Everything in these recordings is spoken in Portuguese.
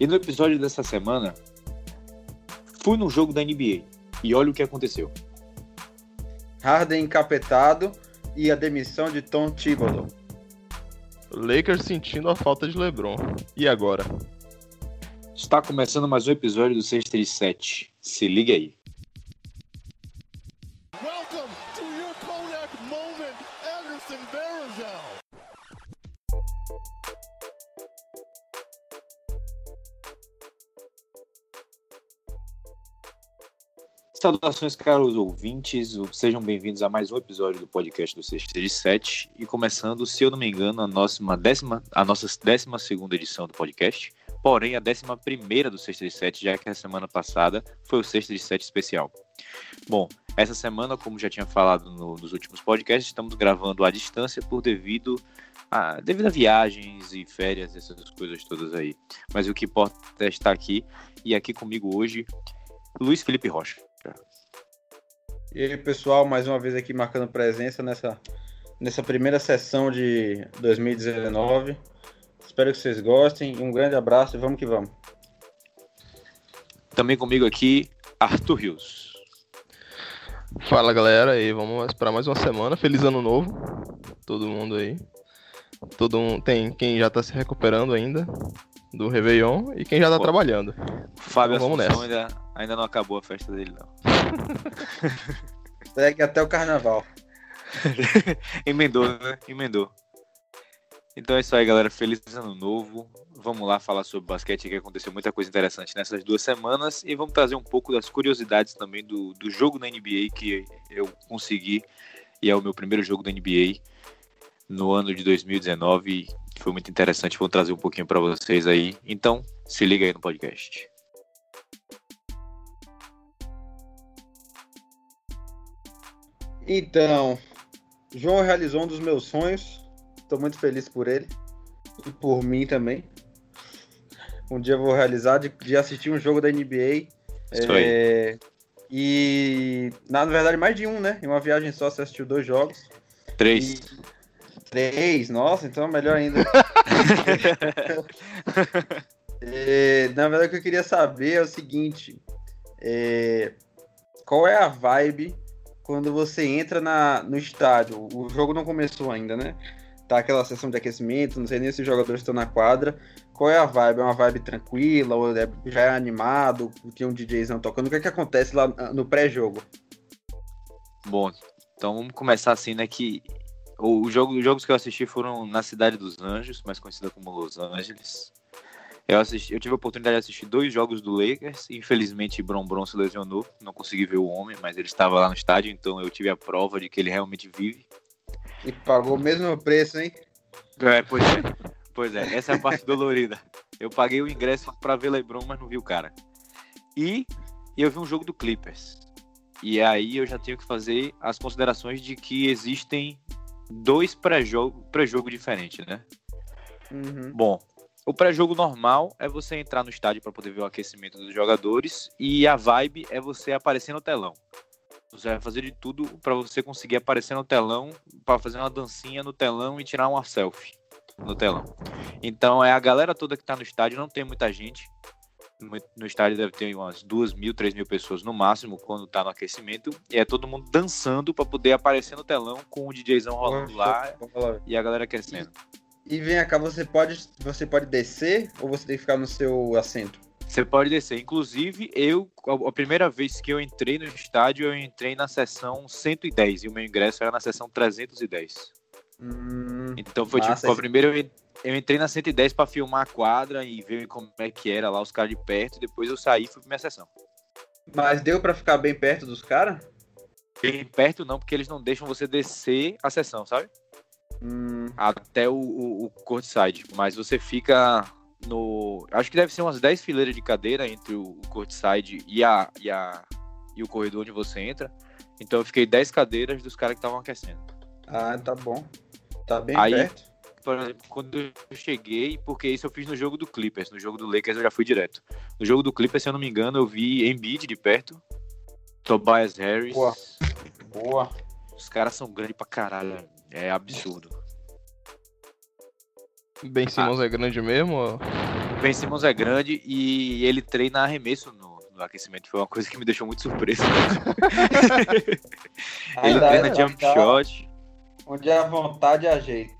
E no episódio dessa semana, fui no jogo da NBA e olha o que aconteceu. Harden encapetado e a demissão de Tom Thibodeau. Lakers sentindo a falta de LeBron. E agora? Está começando mais um episódio do 637. Se liga aí. Saudações, caros ouvintes. Sejam bem-vindos a mais um episódio do podcast do 637. E começando, se eu não me engano, a nossa décima, a nossa décima segunda edição do podcast. Porém, a décima primeira do 637, já que a semana passada foi o 637 especial. Bom, essa semana, como já tinha falado no, nos últimos podcasts, estamos gravando à distância por devido a, devido a viagens e férias, essas coisas todas aí. Mas o que importa é estar aqui. E aqui comigo hoje, Luiz Felipe Rocha. E aí, pessoal, mais uma vez aqui marcando presença nessa, nessa primeira sessão de 2019. Espero que vocês gostem. Um grande abraço e vamos que vamos. Também comigo aqui, Arthur Rios. Fala galera, e vamos para mais uma semana. Feliz ano novo, todo mundo aí. Todo mundo tem quem já tá se recuperando ainda do Réveillon e quem já tá Pô. trabalhando. Fábio Então vamos Assunção nessa. ainda, ainda não acabou a festa dele, não. Segue até o carnaval. Emendou, né? Emendou. Então é isso aí, galera. Feliz ano novo. Vamos lá falar sobre basquete, que aconteceu muita coisa interessante nessas duas semanas. E vamos trazer um pouco das curiosidades também do, do jogo na NBA que eu consegui. E é o meu primeiro jogo da NBA no ano de 2019. que Foi muito interessante. Vou trazer um pouquinho para vocês aí. Então, se liga aí no podcast. Então, João realizou um dos meus sonhos. Estou muito feliz por ele. E por mim também. Um dia eu vou realizar de, de assistir um jogo da NBA. Isso aí. É, E, na verdade, mais de um, né? Em uma viagem só, você assistiu dois jogos. Três. E- Três, nossa, então é melhor ainda. É, na verdade, o que eu queria saber é o seguinte: é, qual é a vibe quando você entra na, no estádio? O jogo não começou ainda, né? Tá aquela sessão de aquecimento, não sei nem se os jogadores estão na quadra. Qual é a vibe? É uma vibe tranquila? Ou é- já é animado? Tem um DJzão tocando? O que é que acontece lá no pré-jogo? Bom, então vamos começar assim, né? Que o jogo, os jogos que eu assisti foram na cidade dos Anjos, mais conhecida como Los Angeles. Eu, assisti, eu tive a oportunidade de assistir dois jogos do Lakers. Infelizmente, Bron Bron se lesionou. Não consegui ver o homem, mas ele estava lá no estádio, então eu tive a prova de que ele realmente vive. E pagou o mesmo preço, hein? É, pois é. Pois é, essa é a parte dolorida. Eu paguei o ingresso para ver LeBron, mas não vi o cara. E eu vi um jogo do Clippers. E aí eu já tenho que fazer as considerações de que existem dois pré-jogo pré-jogo diferentes, né? Uhum. Bom, o pré-jogo normal é você entrar no estádio para poder ver o aquecimento dos jogadores e a vibe é você aparecer no telão. Você vai fazer de tudo para você conseguir aparecer no telão, para fazer uma dancinha no telão e tirar uma selfie no telão. Então é a galera toda que tá no estádio, não tem muita gente. No- estádio deve ter umas duas mil, três mil pessoas no máximo quando tá no aquecimento. E é todo mundo dançando para poder aparecer no telão com o DJzão rolando lá e a galera aquecendo. E vem cá, você pode, você pode descer ou você tem que ficar no seu assento? Você pode descer. Inclusive, eu, a primeira vez que eu entrei no estádio, eu entrei na seção 110 e o meu ingresso era na seção 310. Hum, Então foi Massa, tipo, a primeira eu, eu entrei na 110 pra filmar a quadra e ver como é que era lá os caras de perto. Depois eu saí e fui pra minha sessão. mas deu pra ficar bem perto dos caras? Bem perto não, porque eles não deixam você descer a sessão, sabe? Hum, Até o, o, o courtside. Mas você fica no. Acho que deve ser umas 10 fileiras de cadeira entre o, o courtside e, a, e, a, e o corredor onde você entra. Então eu fiquei 10 cadeiras dos caras que estavam aquecendo. ah, tá bom. Tá bem Aí- perto. Por exemplo, quando eu cheguei, porque isso eu fiz no jogo do Clippers, no jogo do Lakers eu já fui direto. No jogo do Clippers, se eu não me engano, eu vi Embiid de perto, Tobias Harris. Boa. Boa. Os caras são grandes pra caralho. É absurdo. Ben Simmons é grande mesmo? Ben Simmons é grande e ele treina arremesso no, no aquecimento. Foi uma coisa que me deixou muito surpreso. ele Ainda treina é, jump ainda- shot. Onde a vontade é a jeito.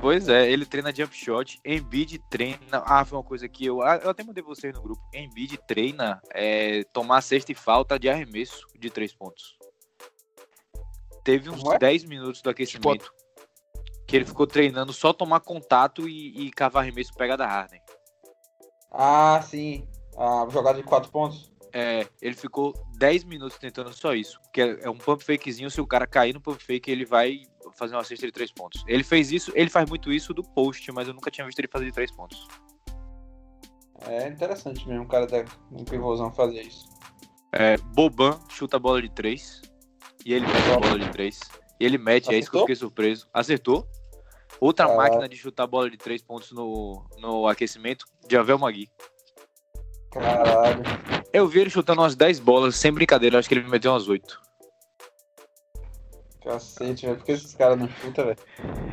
Pois é, ele treina jump shot. Embiid treina. Ah, foi uma coisa que eu. ah, Eu até mandei vocês no grupo. Embiid treina é, tomar cesta e falta de arremesso de três pontos. Teve uns é? 10 minutos do aquecimento que ele ficou treinando só tomar contato e, e cavar arremesso pega da Harden. Ah, sim. A jogada de quatro pontos. É, ele ficou 10 minutos tentando só isso. Que é um pump fakezinho. Se o cara cair no pump fake, ele vai fazer uma cesta de três pontos. Ele fez isso, ele faz muito isso do post, mas eu nunca tinha visto ele fazer de três pontos. É interessante mesmo, um cara da, um pivôzão fazer isso. É, Boban chuta a bola de três. E ele mete a bola de três. E ele mete, é isso que eu Acertou? fiquei surpreso. Acertou. Outra máquina de chutar bola de três pontos no, no aquecimento, Javel Magui. Caralho. Eu vi ele chutando umas 10 bolas, sem brincadeira, acho que ele meteu umas 8. Cacete, velho. Por que esses caras não chutam, velho?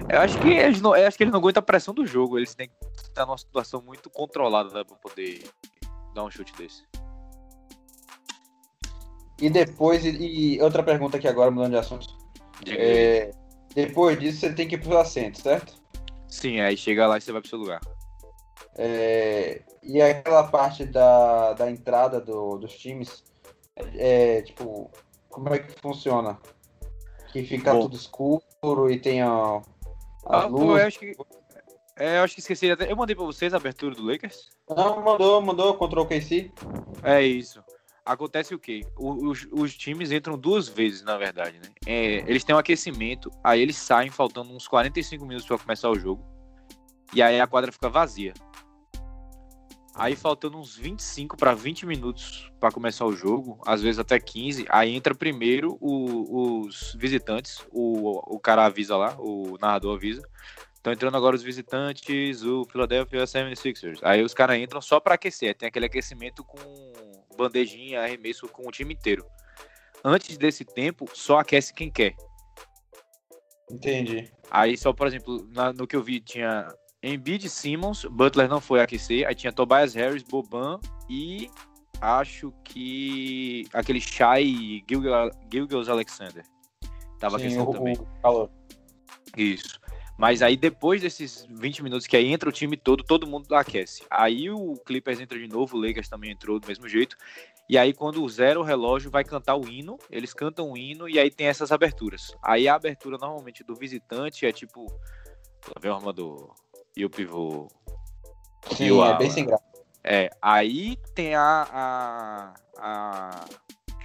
Eu acho que eles não, eu acho que eles não aguentam a pressão do jogo. Eles têm que estar numa situação muito controlada né, pra poder dar um chute desse. E depois, e, e outra pergunta aqui agora, mudando de assunto. É, depois disso, você tem que ir pros assentos, certo? Sim, aí chega lá e você vai pro seu lugar. É, e aquela parte da, da entrada do- dos times, é, tipo, como é que funciona? Que fica Bom. tudo escuro e tem ó, as Ah, pô, luzes. eu acho que. É, eu acho que esqueci até. Eu mandei pra vocês a abertura do Lakers. Não, mandou, mandou contra o KC. É isso. Acontece o quê? Os, os times entram duas vezes, na verdade, né? É, eles têm um aquecimento, aí eles saem faltando uns 45 minutos pra começar o jogo. E aí a quadra fica vazia. Aí faltando uns 25 para 20 minutos pra começar o jogo, às vezes até 15, aí entra primeiro o- os visitantes, o, o cara avisa lá, o narrador avisa. Estão entrando agora os visitantes, o Philadelphia 76ers. Aí os caras entram só pra aquecer, tem aquele aquecimento com bandejinha, arremesso com o time inteiro. Antes desse tempo, só aquece quem quer. Entendi. Aí só, por exemplo, na- no que eu vi tinha Embiid, Simmons, Butler não foi aquecer, aí tinha Tobias Harris, Boban e acho que aquele Shai Gilgeous Alexander. Tava Sim, aquecendo o, também. o calor. Isso. Mas aí depois desses 20 minutos que aí entra o time todo, todo mundo aquece. Aí o Clippers entra de novo, o Lakers também entrou do mesmo jeito. E aí quando zera o relógio vai cantar o hino, eles cantam o hino e aí tem essas aberturas. Aí a abertura normalmente do visitante é tipo, lá vem o armador e o pivô. Sim, E o é bem sem graça. É, aí tem a, a, a,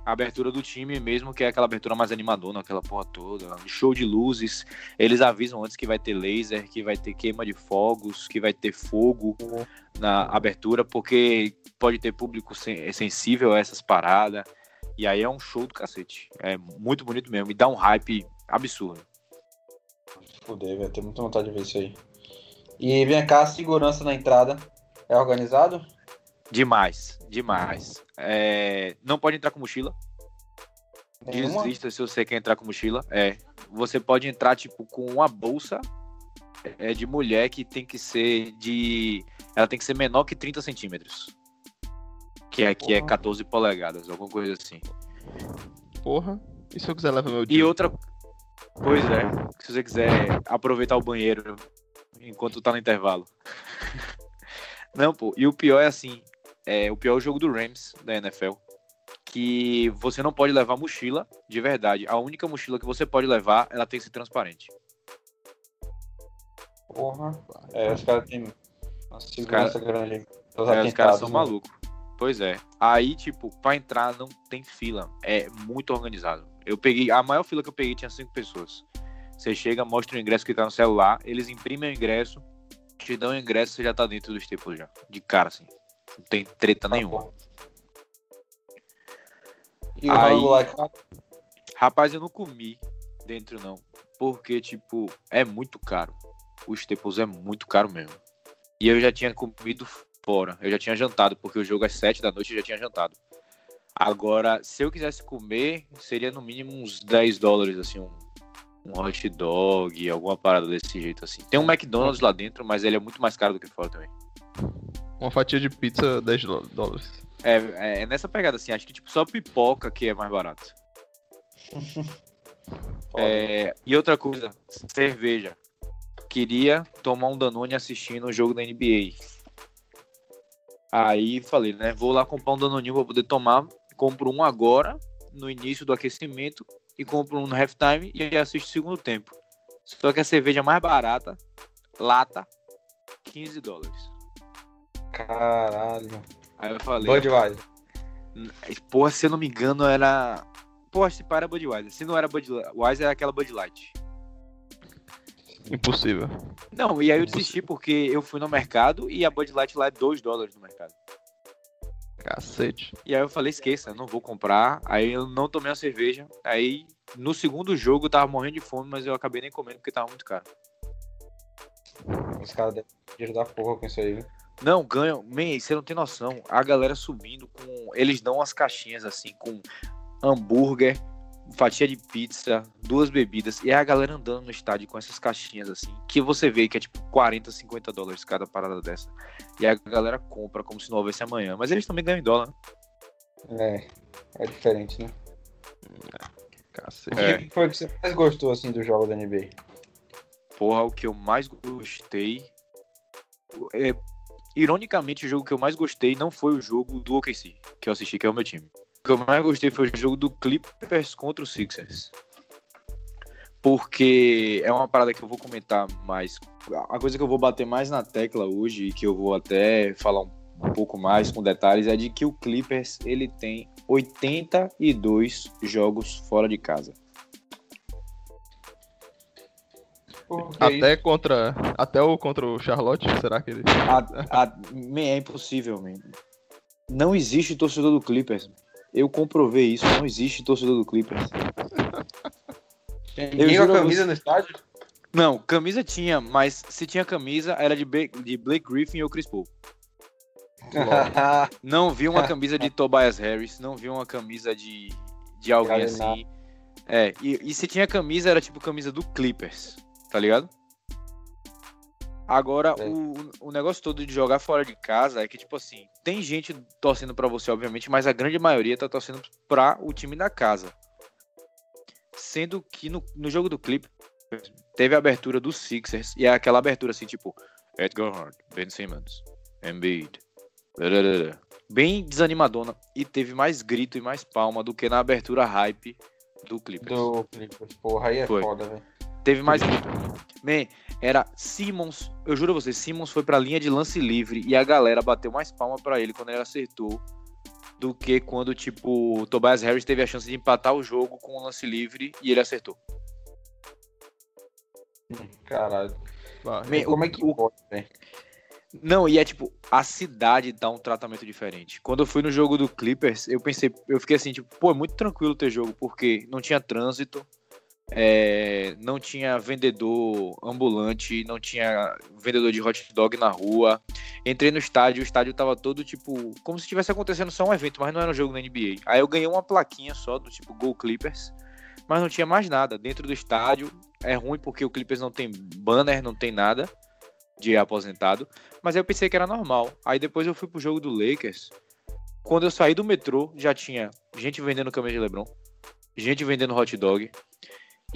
a abertura do time mesmo, que é aquela abertura mais animadona, aquela porra toda, show de luzes. Eles avisam antes que vai ter laser, que vai ter queima de fogos, que vai ter fogo na abertura, porque pode ter público sen- sensível a essas paradas. E aí é um show do cacete. É muito bonito mesmo. E dá um hype absurdo. Fudei, velho. Tenho muita vontade de ver isso aí. E vem cá, segurança na entrada. É organizado? Demais, demais. É, não pode entrar com mochila. Desista se você quer entrar com mochila. É. Você pode entrar, tipo, com uma bolsa é, de mulher que tem que ser de. Ela tem que ser menor que 30 centímetros. Que aqui é Porra. 14 polegadas, alguma coisa assim. Porra. E se eu quiser levar meu E dia? outra. Pois é. Se você quiser aproveitar o banheiro enquanto tá no intervalo. Não, pô. E o pior é assim. É, o pior jogo do Rams da NFL. Que você não pode levar mochila de verdade. A única mochila que você pode levar, ela tem que ser transparente. Porra. É, os caras têm uma segurança grande. Os É, os caras são né? malucos. Pois é. Aí, tipo, pra entrar não tem fila. É muito organizado. Eu peguei. A maior fila que eu peguei tinha cinco pessoas. Você chega, mostra o ingresso que tá no celular, eles imprimem o ingresso, te dão o ingresso, você já tá dentro do Staples já. De cara, assim. Não tem treta nenhuma. E o Aí- lá, Rapaz, eu não comi dentro, não. Porque, tipo, é muito caro. O Staples é muito caro mesmo. E eu já tinha comido fora. Eu já tinha jantado, porque o jogo às 7 da noite eu já tinha jantado. Agora, se eu quisesse comer, seria no mínimo uns 10 dólares, assim, um, um hot dog, alguma parada desse jeito, assim. Tem um McDonald's lá dentro, mas ele é muito mais caro do que fora também. Um Uma fatia de pizza 10 dó- dólares. É, é, é nessa pegada, assim. Acho que tipo, só pipoca que é mais barato. É, e outra coisa, cerveja. Queria tomar um Danone assistindo o jogo da NBA. Aí falei, né? Vou lá comprar um Danoninho pra poder tomar. Compro um agora, no início do aquecimento, e compro um no halftime e assisto o segundo tempo. Só que a cerveja mais barata, lata, 15 dólares. Caralho. Aí eu falei, Budweiser. porra, se eu não me engano, era. Porra, se para Budweiser. Se não era Budweiser, era aquela Bud Light. Impossível. Não, e aí eu desisti porque eu fui no mercado e a Bud Light lá é 2 dólares no mercado. Cacete. E aí eu falei, esqueça, não vou comprar. Aí eu não tomei a cerveja. Aí no segundo jogo eu tava morrendo de fome, mas eu acabei nem comendo porque tava muito caro. Os caras devem dinheiro da porra com isso aí, viu? Não, ganham. Man, você não tem noção. A galera subindo com. Eles dão umas caixinhas assim, com hambúrguer, fatia de pizza, duas bebidas. E aí a galera andando no estádio com essas caixinhas assim, que você vê que é tipo 40, 50 dólares cada parada dessa. E a galera compra como se não houvesse amanhã. Mas eles também ganham em dólar, né? É. É diferente, né? Cacete. É. O que foi que você mais gostou assim do jogo da NBA? Porra, o que eu mais gostei. É, ironicamente, o jogo que eu mais gostei não foi o jogo do OKC, que eu assisti, que é o meu time. O que eu mais gostei foi o jogo do Clippers contra o Sixers. Porque é uma parada que eu vou comentar mais. A coisa que eu vou bater mais na tecla hoje, e que eu vou até falar um, um pouco mais com detalhes, é de que o Clippers ele tem 82 jogos fora de casa. Porque Até contra. Até o contra o Charlotte, será que ele. A- a- man, é impossível, man. Não existe torcedor do Clippers. Eu comprovei isso, não existe torcedor do Clippers. Tem a camisa você- no estádio? Não, camisa tinha, mas se tinha camisa, era de, de Blake Griffin ou Chris Paul. Não vi uma camisa de Tobias Harris, não vi uma camisa de, de alguém assim. É, e, e se tinha camisa, era tipo camisa do Clippers, tá ligado? Agora, É. o, o negócio todo de jogar fora de casa é que, tipo assim, tem gente torcendo pra você, obviamente, mas a grande maioria tá torcendo pra o time da casa. Sendo que no, no jogo do Clippers, teve a abertura dos Sixers, e é aquela abertura assim, tipo, Edgar Hart, Ben Simmons, Embiid, Dadadada. Bem desanimadona. E teve mais grito e mais palma do que na abertura hype do Clippers. Do Clippers. Porra, aí é Foi. foda, velho. Teve mais. Man, era Simmons. Eu juro a você, Simmons foi pra linha de lance livre e a galera bateu mais palma pra ele quando ele acertou do que quando, tipo, o Tobias Harris teve a chance de empatar o jogo com o lance livre e ele acertou. Caralho. Man, Como o- é que o- pode, velho? Não, e é tipo, a cidade dá um tratamento diferente. Quando eu fui no jogo do Clippers, eu pensei, eu fiquei assim, tipo, pô, é muito tranquilo ter jogo, porque não tinha trânsito, é, não tinha vendedor ambulante, não tinha vendedor de hot dog na rua. Entrei no estádio, o estádio tava todo tipo, como se estivesse acontecendo só um evento, mas não era um jogo da NBA. Aí eu ganhei uma plaquinha só do tipo Go Clippers, mas não tinha mais nada. Dentro do estádio é ruim porque o Clippers não tem banner, não tem nada de aposentado. Mas aí eu pensei que era normal. Aí depois eu fui pro jogo do Lakers. Quando eu saí do metrô, já tinha gente vendendo camisa de LeBron, gente vendendo hot dog,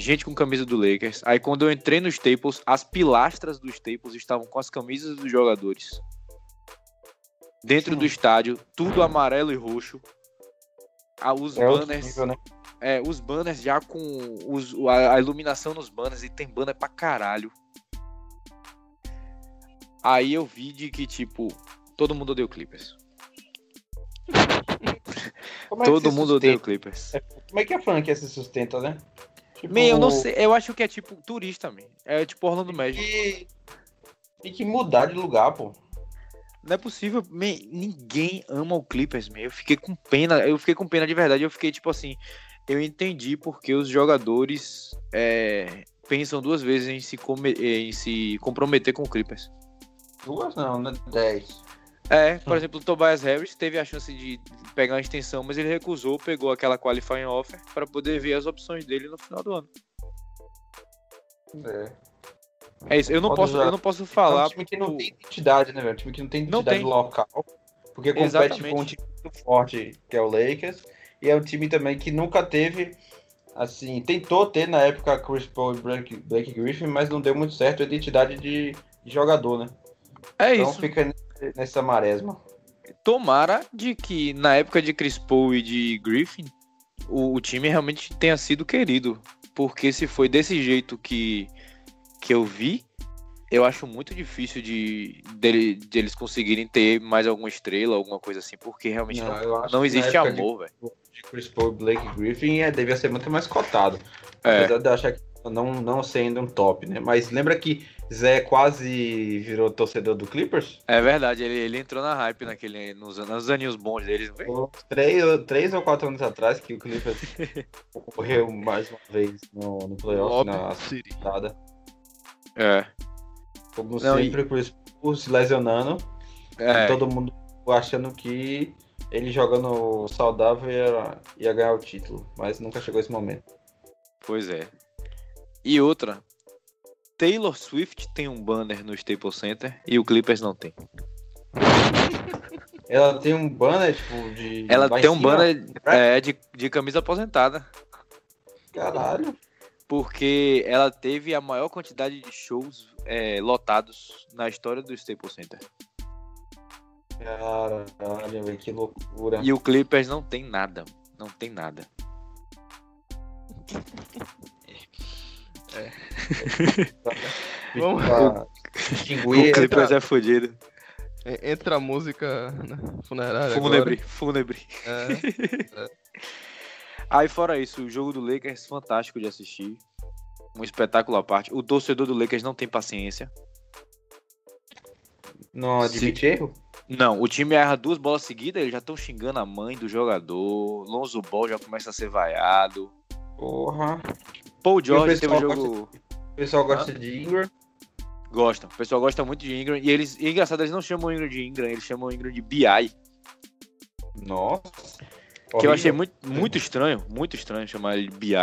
gente com camisa do Lakers. Aí quando eu entrei no Staples, as pilastras do Staples estavam com as camisas dos jogadores. Dentro do estádio, tudo amarelo e roxo. Ah, os É banners, nível, né? é, os banners já com os, a, iluminação nos banners, e tem banner pra caralho. Aí eu vi de que, tipo, todo mundo odeia o Clippers. É todo mundo odeia o sustenta? Clippers. Como é que a franquia se sustenta, né? Tipo, eu não sei, eu acho que é tipo turista, man. É tipo Orlando Magic. Tem que mudar de lugar, pô. Não é possível, man, ninguém ama o Clippers, man. Eu fiquei com pena, eu fiquei com pena de verdade. Eu fiquei tipo assim, eu entendi porque os jogadores é, pensam duas vezes em se, come- em se comprometer com o Clippers. Duas não, né? Dez. É, por exemplo, o Tobias Harris teve a chance de pegar uma extensão, mas ele recusou, pegou aquela qualifying offer para poder ver as opções dele no final do ano. É. É isso, eu não Pode posso, usar. eu não posso É falar. um time que não tipo, tem identidade, né, velho? Um time que não tem Não identidade tem. local. Porque compete Exatamente. com um time muito forte, que é o Lakers. E é um time também que nunca teve, assim, tentou ter na época Chris Paul e Blake, Blake Griffin, mas não deu muito certo a identidade de, de jogador, né? É Então isso. fica nesse- nessa maresma. Tomara de que na época de Chris Paul e de Griffin, o, o time realmente tenha sido querido. Porque se foi desse jeito que, que eu vi, eu acho muito difícil de, dele- de eles conseguirem ter mais alguma estrela, alguma coisa assim, porque realmente Não, não, não existe de- amor, velho. De Chris Paul Blake Griffin é, devia ser muito mais cotado. É, Apesar de eu achar que não, não sendo um top, né? Mas lembra que Zé quase virou torcedor do Clippers? é verdade, ele, ele entrou na hype naquele, nos, nos aninhos bons deles? Três, três ou quatro anos atrás que o Clippers correu mais uma vez no, no playoff Lob na temporada. É. Como Não, e- sempre, o Chris Paul se lesionando. é. Todo mundo achando que ele jogando saudável ia, ia ganhar o título. Mas nunca chegou esse momento. Pois é. E outra, Taylor Swift tem um banner no Staples Center e o Clippers não tem. Ela tem um banner, tipo, de. Ela tem um banner é, de, de camisa aposentada, Caralho. porque ela teve a maior quantidade de shows é, lotados na história do Staples Center. Caralho, velho, que loucura. E o Clippers não tem nada, não tem nada. Vamos- Pra distinguir o Clippers é fodido. En- Entra a música né, funerária. Fúnebre, fúnebre. agora. É. Aí fora isso, o jogo do Lakers fantástico de assistir. Um espetáculo à parte. O torcedor do Lakers não tem paciência. Não admite erro? Não, o time erra duas bolas seguidas, eles já estão xingando a mãe do jogador. Lonzo Ball já começa a ser vaiado. Porra. Paul George teve um jogo. O pessoal gosta de Ingram. Gosta. O pessoal gosta muito de Ingram. E eles. E é engraçado, eles não chamam o Ingram de Ingram, eles chamam o Ingram de BI. Nossa. Que eu achei muito, muito estranho. Muito estranho chamar ele de BI.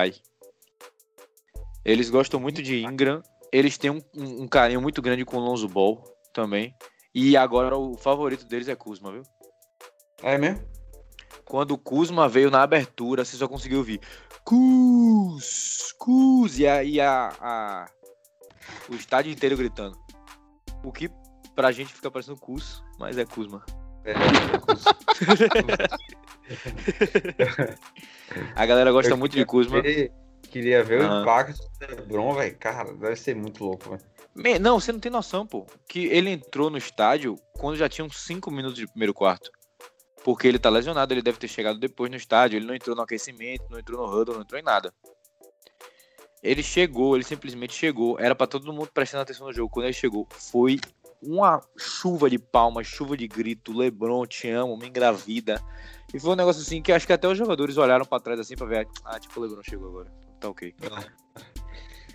Eles gostam muito de Ingram. Eles têm um, um- um carinho muito grande com o Lonzo Ball também. E agora o favorito deles é Kuzma, viu? É mesmo? Quando o Kuzma veio na abertura, você só conseguiu ouvir Kuz, e, a, e a, a- o estádio inteiro gritando. O que pra gente fica parecendo Kuz, mas é Kuzma. É. A galera gosta Eu muito de Kuzma. queria, queria ver Aham. o impacto do LeBron, velho. Cara, deve ser muito louco, velho. Não, você não tem noção, pô. Que ele entrou no estádio quando já tinham 5 minutos de primeiro quarto. Porque ele tá lesionado, ele deve ter chegado depois no estádio. Ele não entrou no aquecimento, não entrou no huddle, não entrou em nada. Ele chegou, ele simplesmente chegou. Era pra todo mundo prestando atenção no jogo. Quando ele chegou, foi uma chuva de palmas, chuva de grito. Lebron, te amo, me engravida. E foi um negócio assim que acho que até os jogadores olharam pra trás assim pra ver. Ah, tipo, o Lebron chegou agora. Tá ok.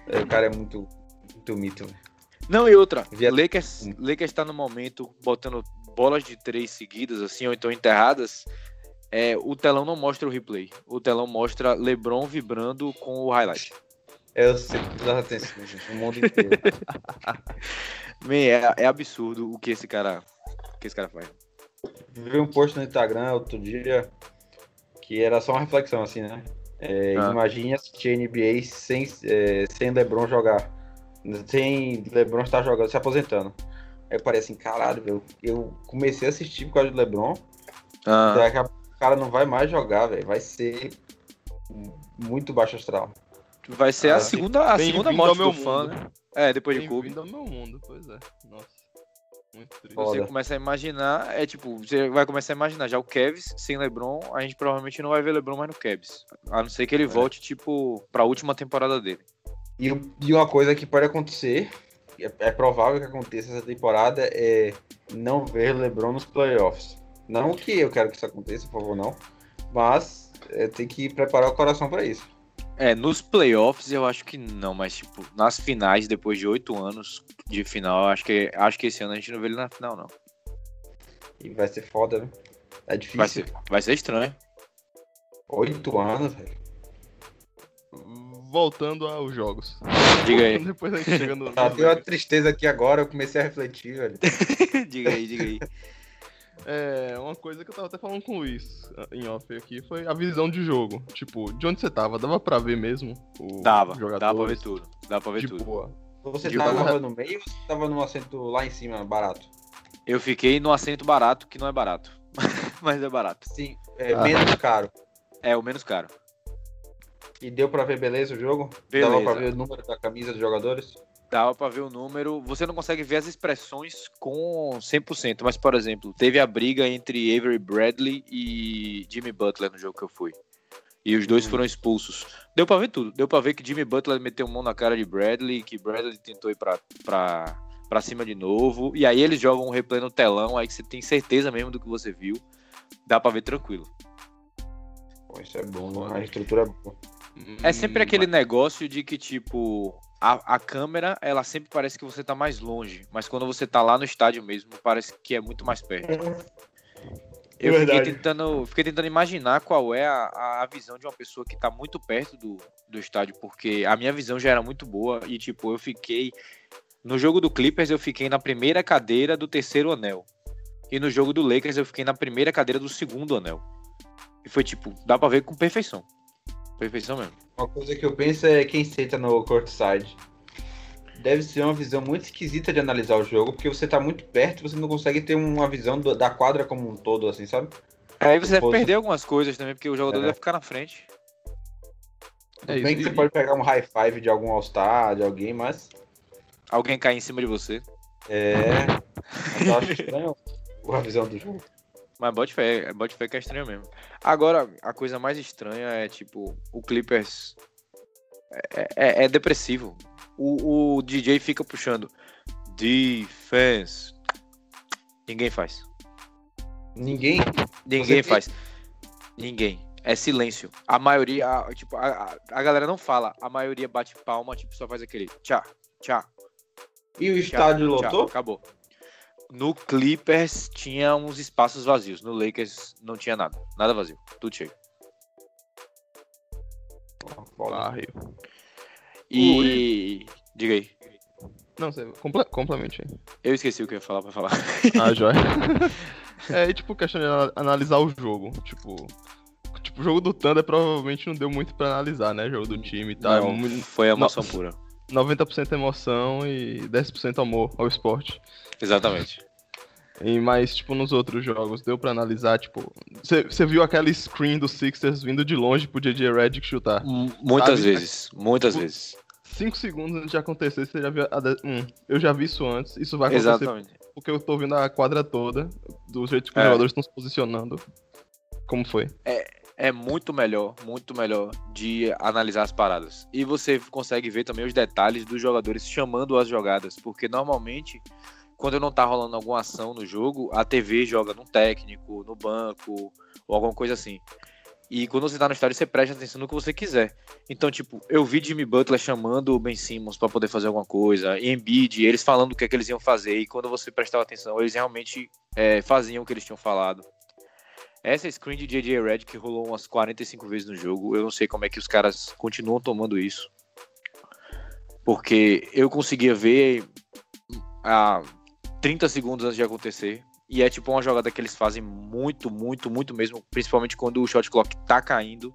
É, O cara é muito, muito mito, velho. Não, e outra, Via- Lakers, Lakers tá no momento botando bolas de três seguidas, assim, ou então enterradas. É, o telão não mostra o replay. O telão mostra LeBron vibrando com o highlight. Eu sempre dava atenção, gente, no mundo inteiro. Man, é, é absurdo o que esse cara, o que esse cara faz. Vi um post no Instagram outro dia que era só uma reflexão, assim, né? É, Ah. Imagine assistir NBA sem, é, sem LeBron jogar. Sem LeBron estar jogando, se aposentando. Aí eu parei assim, caralho, velho. Eu comecei a assistir por causa do LeBron. Ah, Daqui a pouco o cara não vai mais jogar, velho. Vai ser muito baixo astral. vai ser a Ah, segunda, a segunda morte ao meu do fã, mundo. né? É, depois de Kobe. Bem-vindo ao meu mundo, pois é. Nossa. Muito triste. Foda. Você começa a imaginar, é tipo, você vai começar a imaginar já o Kevs sem LeBron, a gente provavelmente não vai ver LeBron mais no Kevs. A não ser que ele volte, tipo, pra última temporada dele. E, e uma coisa que pode acontecer, é, provável que aconteça essa temporada, é não ver LeBron nos playoffs. Não que eu quero que isso aconteça, por favor, não. Mas é, tem que preparar o coração pra isso. É, nos playoffs eu acho que não, mas tipo, nas finais, depois de oito anos de final, acho que, acho que esse ano a gente não vê ele na final, não. E vai ser foda, né? É difícil. Vai ser, vai ser estranho. Oito anos, velho. Voltando aos jogos. Diga aí. Depois a gente chega no. Tá, no deu uma tristeza aqui agora, eu comecei a refletir, velho. diga aí, diga aí. É, uma coisa que eu tava até falando com o Luiz ah, em off aqui foi a visão de jogo. Tipo, de onde você tava? Dava pra ver mesmo? O Dava, jogadores? dava pra ver tudo. Dava pra ver de tudo. boa. Você De tava boa. no meio ou você tava num assento lá em cima, barato? Eu fiquei no assento barato, que não é barato. Mas é barato. Sim, é Ah. menos caro. É o menos caro. E deu pra ver beleza o jogo? Beleza. Dava pra ver o número da camisa dos jogadores? Dava pra ver o número. Você não consegue ver as expressões com 100%. Mas, por exemplo, teve a briga entre Avery Bradley e Jimmy Butler no jogo que eu fui. E os dois Hum. foram expulsos. Deu pra ver tudo. Deu pra ver que Jimmy Butler meteu mão na cara de Bradley, que Bradley tentou ir pra, pra, pra cima de novo. E aí eles jogam um replay no telão, aí que você tem certeza mesmo do que você viu. Dá pra ver tranquilo. Pô, isso é bom, a estrutura é boa. É sempre Hum, aquele negócio de que, tipo, a, a câmera, ela sempre parece que você tá mais longe. Mas quando você tá lá no estádio mesmo, parece que é muito mais perto. Eu fiquei Verdade. tentando, fiquei tentando imaginar qual é a, a visão de uma pessoa que tá muito perto do, do estádio, porque a minha visão já era muito boa e, tipo, eu fiquei. No jogo do Clippers, eu fiquei na primeira cadeira do terceiro anel. E no jogo do Lakers, eu fiquei na primeira cadeira do segundo anel. E foi, tipo, dá pra ver com perfeição. Perfeição mesmo. Uma coisa que eu penso é quem senta no courtside. Deve ser uma visão muito esquisita de analisar o jogo, porque você tá muito perto e você não consegue ter uma visão do- da quadra como um todo, assim, sabe? Aí você deve Pô, perder algumas coisas também, porque o jogador É. deve ficar na frente. É bem que você pode pegar um high five de algum All-Star, de alguém, mas. Alguém cair em cima de você. É. Eu acho estranho a visão do jogo. Mas bote fé, bote fé que é estranho mesmo. Agora, a coisa mais estranha é, tipo, o Clippers é, é- é depressivo. O, o DJ fica puxando defense. Ninguém faz. Ninguém. Ninguém Você- faz. Ninguém. É silêncio. A maioria, a- tipo, a, a- a galera não fala. A maioria bate palma, tipo, só faz aquele tchá, tchá, E o tchá, estádio tchá. lotou? Acabou. No Clippers tinha uns espaços vazios. No Lakers não tinha nada. Nada vazio. Tudo cheio. Barril. E. Diga aí. Não, você comple complemente aí. Eu esqueci o que eu ia falar pra falar. Ah, joia. é, e tipo, questão de ana- analisar o jogo. Tipo, tipo, o jogo do Thunder provavelmente não deu muito pra analisar, né? Jogo do time e tal. Não, É mu- foi emoção pura. 90% emoção e 10% amor ao esporte. Exatamente. E, mas, tipo, nos outros jogos, deu pra analisar, tipo... Você viu aquele screen do Sixers vindo de longe pro JJ Redick chutar. Muitas Sabe? vezes. Muitas O- vezes. 5 segundos antes de acontecer, você já viu... A de... hum, eu já vi isso antes, isso vai acontecer Exatamente. porque eu tô vendo a quadra toda, do jeito que os É. jogadores estão se posicionando. Como foi? é muito melhor, muito melhor de analisar as paradas. E você consegue ver também os detalhes dos jogadores chamando as jogadas, porque normalmente quando não tá rolando alguma ação no jogo, a TV joga no técnico, no banco ou alguma coisa assim. E quando você tá no estádio, você presta atenção no que você quiser. Então, tipo, eu vi Jimmy Butler chamando o Ben Simmons pra poder fazer alguma coisa, e Embiid, eles falando o que, é que eles iam fazer, e quando você prestava atenção, eles realmente é, faziam o que eles tinham falado. Essa screen de JJ Redick que rolou umas 45 vezes no jogo. Eu não sei como é que os caras continuam tomando isso. Porque eu conseguia ver a 30 segundos antes de acontecer. E é tipo uma jogada que eles fazem muito, muito, muito mesmo. Principalmente quando o shot clock tá caindo.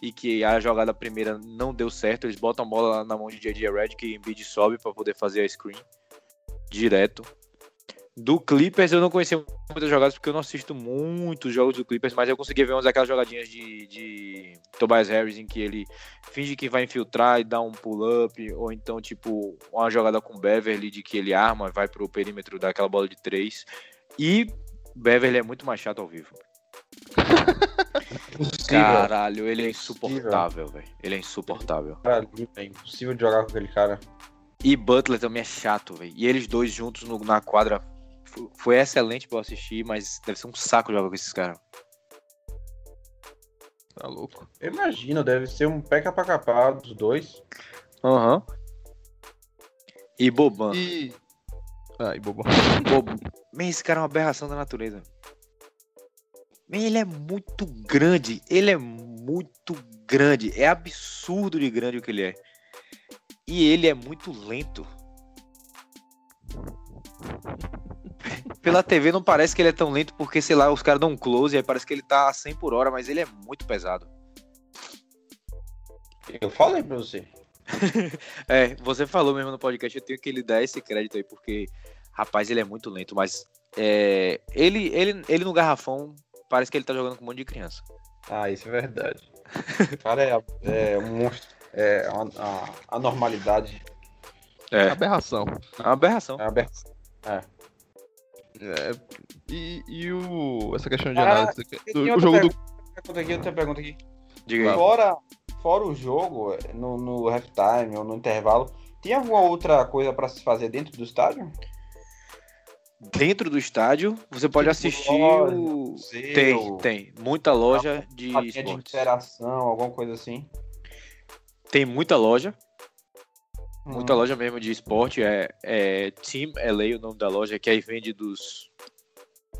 E que a jogada primeira não deu certo. Eles botam a bola na mão de JJ Redick e Embiid sobe para poder fazer a screen. Direto. Do Clippers eu não conhecia muitas jogadas porque eu não assisto muitos jogos do Clippers, mas eu consegui ver umas daquelas jogadinhas de, de Tobias Harris em que ele finge que vai infiltrar e dá um pull-up, ou então, tipo, uma jogada com Beverly de que ele arma, vai pro perímetro daquela bola de três. E Beverly é muito mais chato ao vivo. Caralho, ele é insuportável, velho. Ele é insuportável. Cara, é impossível de jogar com aquele cara. E Butler também é chato, velho. E eles dois juntos no- na quadra foi excelente pra eu assistir, mas deve ser um saco jogar com esses caras. Tá louco. Eu imagino, deve ser um pé capa capa dos dois. Aham. E Boban. E. Ah, e bobo. Bobo. Man, esse cara é uma aberração da natureza. Ele é muito grande. Ele é muito grande. É absurdo de grande o que ele é. E ele é muito lento. Pela TV não parece que ele é tão lento porque, sei lá, os caras dão um close e aí parece que ele tá a 100 por hora, mas ele é muito pesado. Eu falei pra você. É, você falou mesmo no podcast, eu tenho que lhe dar esse crédito aí, porque, rapaz, ele é muito lento, mas é, ele, ele, ele no garrafão parece que ele tá jogando com um monte de criança. Ah, isso é verdade. O cara é, é um monstro. É a, a, a normalidade. É, Aberração. é uma aberração. É aberto. É, e, e o, essa questão de Ah, análise do, o outra jogo do. Pergunta aqui, outra pergunta aqui. Diga aí. Fora, fora o jogo, no, no halftime ou no intervalo, tem alguma outra coisa pra se fazer dentro do estádio? Dentro do estádio, você pode Tipo, assistir loja, o. museu, Tem, tem. Muita loja de de interação, alguma coisa assim? Tem muita loja, muita Hum. loja mesmo de esporte. É, é Team LA o nome da loja, que aí vende dos,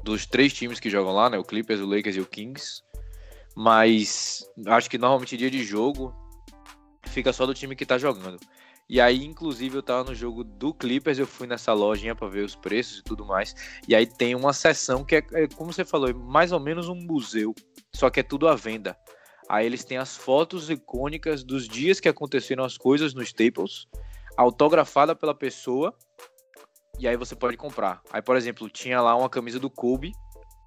dos três times que jogam lá, né? O Clippers, o Lakers e o Kings. Mas acho que normalmente dia de jogo fica só do time que tá jogando. E aí, inclusive, eu tava no jogo do Clippers, eu fui nessa lojinha pra ver os preços e tudo mais. E aí tem uma seção que é, é, como você falou, é mais ou menos um museu, só que é tudo à venda. Aí eles têm as fotos icônicas dos dias que aconteceram as coisas no Staples, autografada pela pessoa, e aí você pode comprar. Aí, por exemplo, tinha lá uma camisa do Kobe,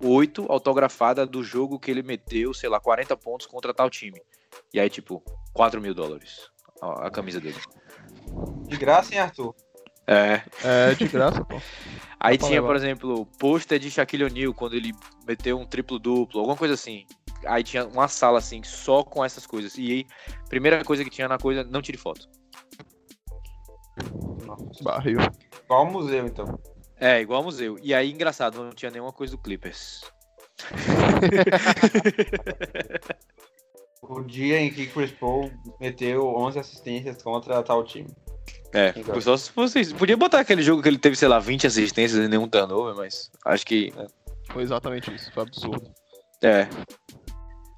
8, autografada do jogo que ele meteu, sei lá, 40 pontos contra tal time. E aí, tipo, 4 mil dólares a camisa dele. De graça, hein, Arthur? É. É de graça, pô. Aí pra tinha, por exemplo, pôster de Shaquille O'Neal quando ele meteu um triplo-duplo, alguma coisa assim. Aí tinha uma sala assim, só com essas coisas. E aí, primeira coisa que tinha na coisa, não tire foto. Barril. Qual o museu, então? É, igual ao museu. E aí, engraçado, não tinha nenhuma coisa do Clippers. O dia em que Chris Paul meteu 11 assistências contra tal time. É, só se vocês. Podia botar aquele jogo que ele teve, sei lá, 20 assistências e nenhum turnover, mas acho que. Foi exatamente isso. Foi absurdo. É.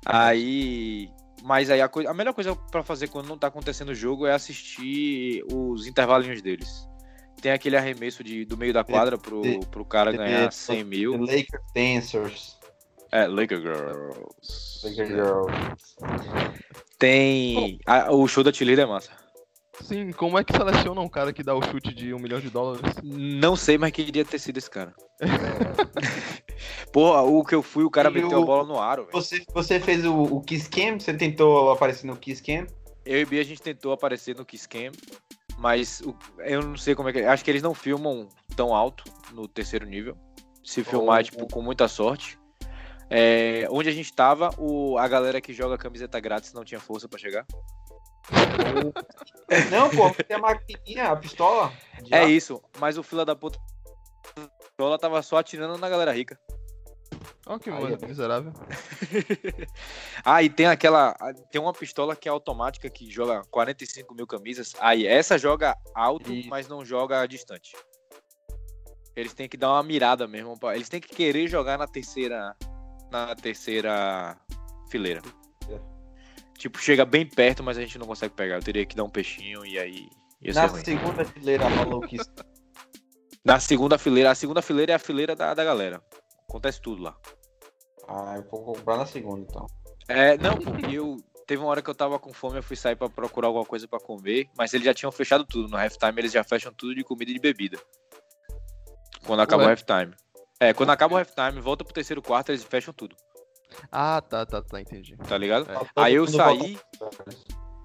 Aí. Mas aí a, coi- a melhor coisa pra fazer quando não tá acontecendo o jogo é assistir os intervalinhos deles. Tem aquele arremesso de, do meio da quadra pro, pro cara ganhar 100 The mil. Lakers Dancers. É, Laker Girls. Lakers Girls. Tem. a- o show da Tilly é massa. Sim, como é que seleciona um cara que dá o chute de um milhão de dólares? Não sei, mas queria ter sido esse cara. Porra, o que eu fui, o cara E meteu o- a bola no aro, velho. Você, você fez o, o Kiss Cam? Você tentou aparecer no Kiss Cam? Eu e Bia, a gente tentou aparecer no Kiss Cam, mas o- eu não sei como é que é. Acho que eles não filmam tão alto no terceiro nível. Se filmar, é, tipo, com muita sorte. É, onde a gente tava, o, a galera que joga camiseta grátis não tinha força pra chegar. Não, pô, tem a maquininha, a pistola. É isso, mas o fila da puta ela tava só atirando na galera rica. Olha que mano, é- miserável. Ah, e tem aquela. Tem uma pistola que é automática que joga 45 mil camisas. Aí, essa joga alto, Isso. mas não joga distante. Eles têm que dar uma mirada mesmo. Eles têm que querer jogar na terceira. Na terceira fileira. Tipo, chega bem perto, mas a gente não consegue pegar. Eu teria que dar um peixinho e aí. Na ruim. segunda fileira Kiss Na segunda fileira. A segunda fileira é a fileira da, da galera. Acontece tudo lá. Ah, eu vou comprar na segunda, então. É, não, porque eu. Teve uma hora que eu tava com fome, eu fui sair pra procurar alguma coisa pra comer, mas eles já tinham fechado tudo. No halftime eles já fecham tudo de comida e de bebida. Quando acaba o Ué? halftime. É, quando acaba o halftime, volta pro terceiro quarto, eles fecham tudo, Ah, tá, tá, tá, entendi. tá ligado? É. Aí eu saí, volta-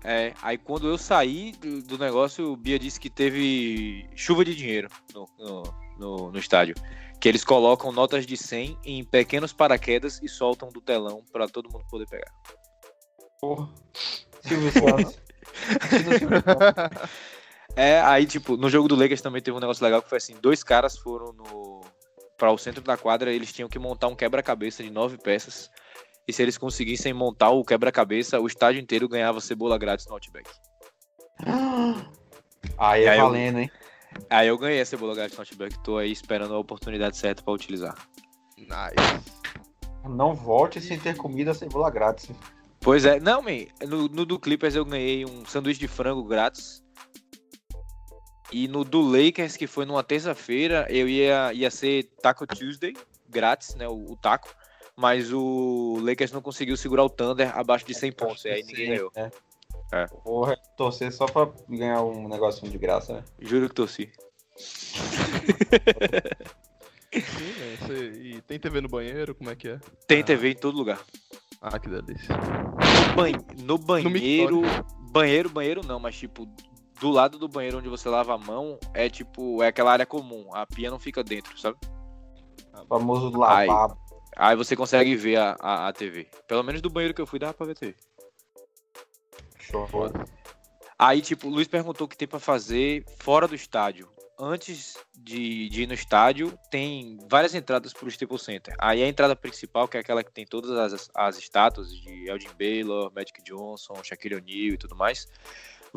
é, aí quando eu saí do, do negócio, o Bia disse que teve chuva de dinheiro no, no, no- no estádio. Que eles colocam notas de 100 em pequenos paraquedas e soltam do telão pra todo mundo poder pegar. Porra. Silvio Santos. É, aí, tipo, no jogo do Lakers também teve um negócio legal que foi assim: dois caras foram no. Para o centro da quadra, eles tinham que montar um quebra-cabeça de nove peças. E se eles conseguissem montar o quebra-cabeça, o estádio inteiro ganhava cebola grátis no Outback. Aí é aí eu- valendo, hein? Aí eu ganhei a cebola grátis no Outback, tô aí esperando a oportunidade certa pra utilizar. Nice. Não volte sem ter comida cebola grátis. Pois é, não, man, no, no do Clippers eu ganhei um sanduíche de frango grátis. E no do Lakers, que foi numa terça-feira, eu ia, ia ser Taco Tuesday, grátis, né? O, o taco. Mas o Lakers não conseguiu segurar o Thunder abaixo de 100 pontos. E aí ninguém ganhou. É. É. Vou torcer só pra ganhar um negocinho de graça, né? Juro que torci. Sim, né? Você- E tem TV no banheiro? Como é que é? Tem Ah. TV em todo lugar. Ah, que delícia. Ban- no banheiro. mictório. banheiro, banheiro não, mas tipo, do lado do banheiro onde você lava a mão, é tipo, é aquela área comum. A pia não fica dentro, sabe? O famoso lavabo. Aí você consegue ver a, a, a TV. Pelo menos do banheiro que eu fui, dava pra ver a TV. Show. Aí, tipo, o Luiz perguntou o que tem pra fazer fora do estádio. Antes de, de ir no estádio, tem várias entradas pro Staples Center. Aí a entrada principal, que é aquela que tem todas as, as estátuas de Elgin Baylor, Magic Johnson, Shaquille O'Neal e tudo mais.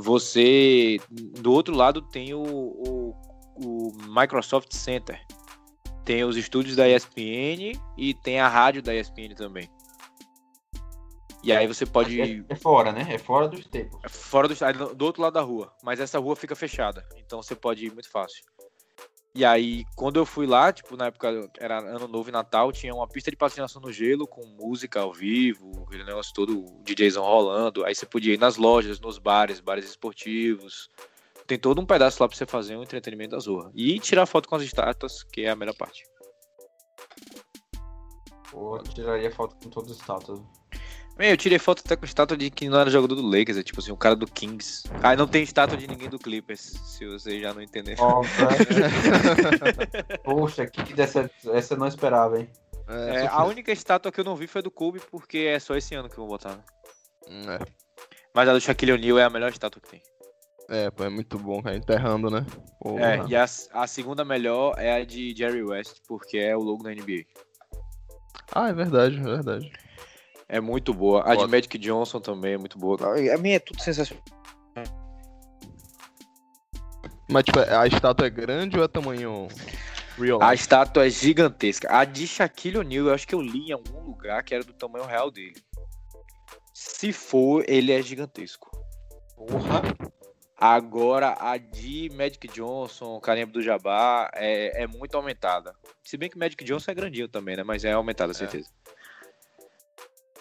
Você, do outro lado, tem o, o, o Microsoft Center. Tem os estúdios da ESPN e tem a rádio da ESPN também. E aí você pode É, é fora, né? É fora dos tempos. é Fora do do outro lado da rua. Mas essa rua fica fechada. Então você pode ir muito fácil. E aí, quando eu fui lá, tipo, na época era ano novo e Natal, tinha uma pista de patinação no gelo com música ao vivo, aquele negócio todo, o DJzão rolando. Aí você podia ir nas lojas, nos bares, bares esportivos. Tem todo um pedaço lá pra você fazer um entretenimento da zorra. E tirar foto com as estátuas, que é a melhor parte. Pô, eu tiraria foto com todos os status. Bem, eu tirei foto até com estátua de que não era jogador do Lakers, é tipo assim, o cara do Kings. Ah, não tem estátua de ninguém do Clippers, se vocês já não entenderam. Poxa, que dessa, essa eu não esperava, hein? É, a única estátua que eu não vi foi do Kobe, porque é só esse ano que vão botar, né? É, Mas a do Shaquille O'Neal é a melhor estátua que tem. é, pô, é muito bom, cara. Enterrando, né? Porra. É, e a, a segunda melhor é a de Jerry West, porque é o logo da NBA. Ah, é verdade, é verdade. É muito boa. A de. Magic Johnson também é muito boa. A minha é tudo sensacional. Mas, tipo, a estátua é grande ou é tamanho real? A estátua é gigantesca. A de Shaquille O'Neal, eu acho que eu li em algum lugar que era do tamanho real dele. Se for, ele é gigantesco. Porra. Agora, a de Magic Johnson, Carimbo do Jabá, é, é muito aumentada. Se bem que Magic Johnson é grandinho também, né? Mas é aumentada, certeza.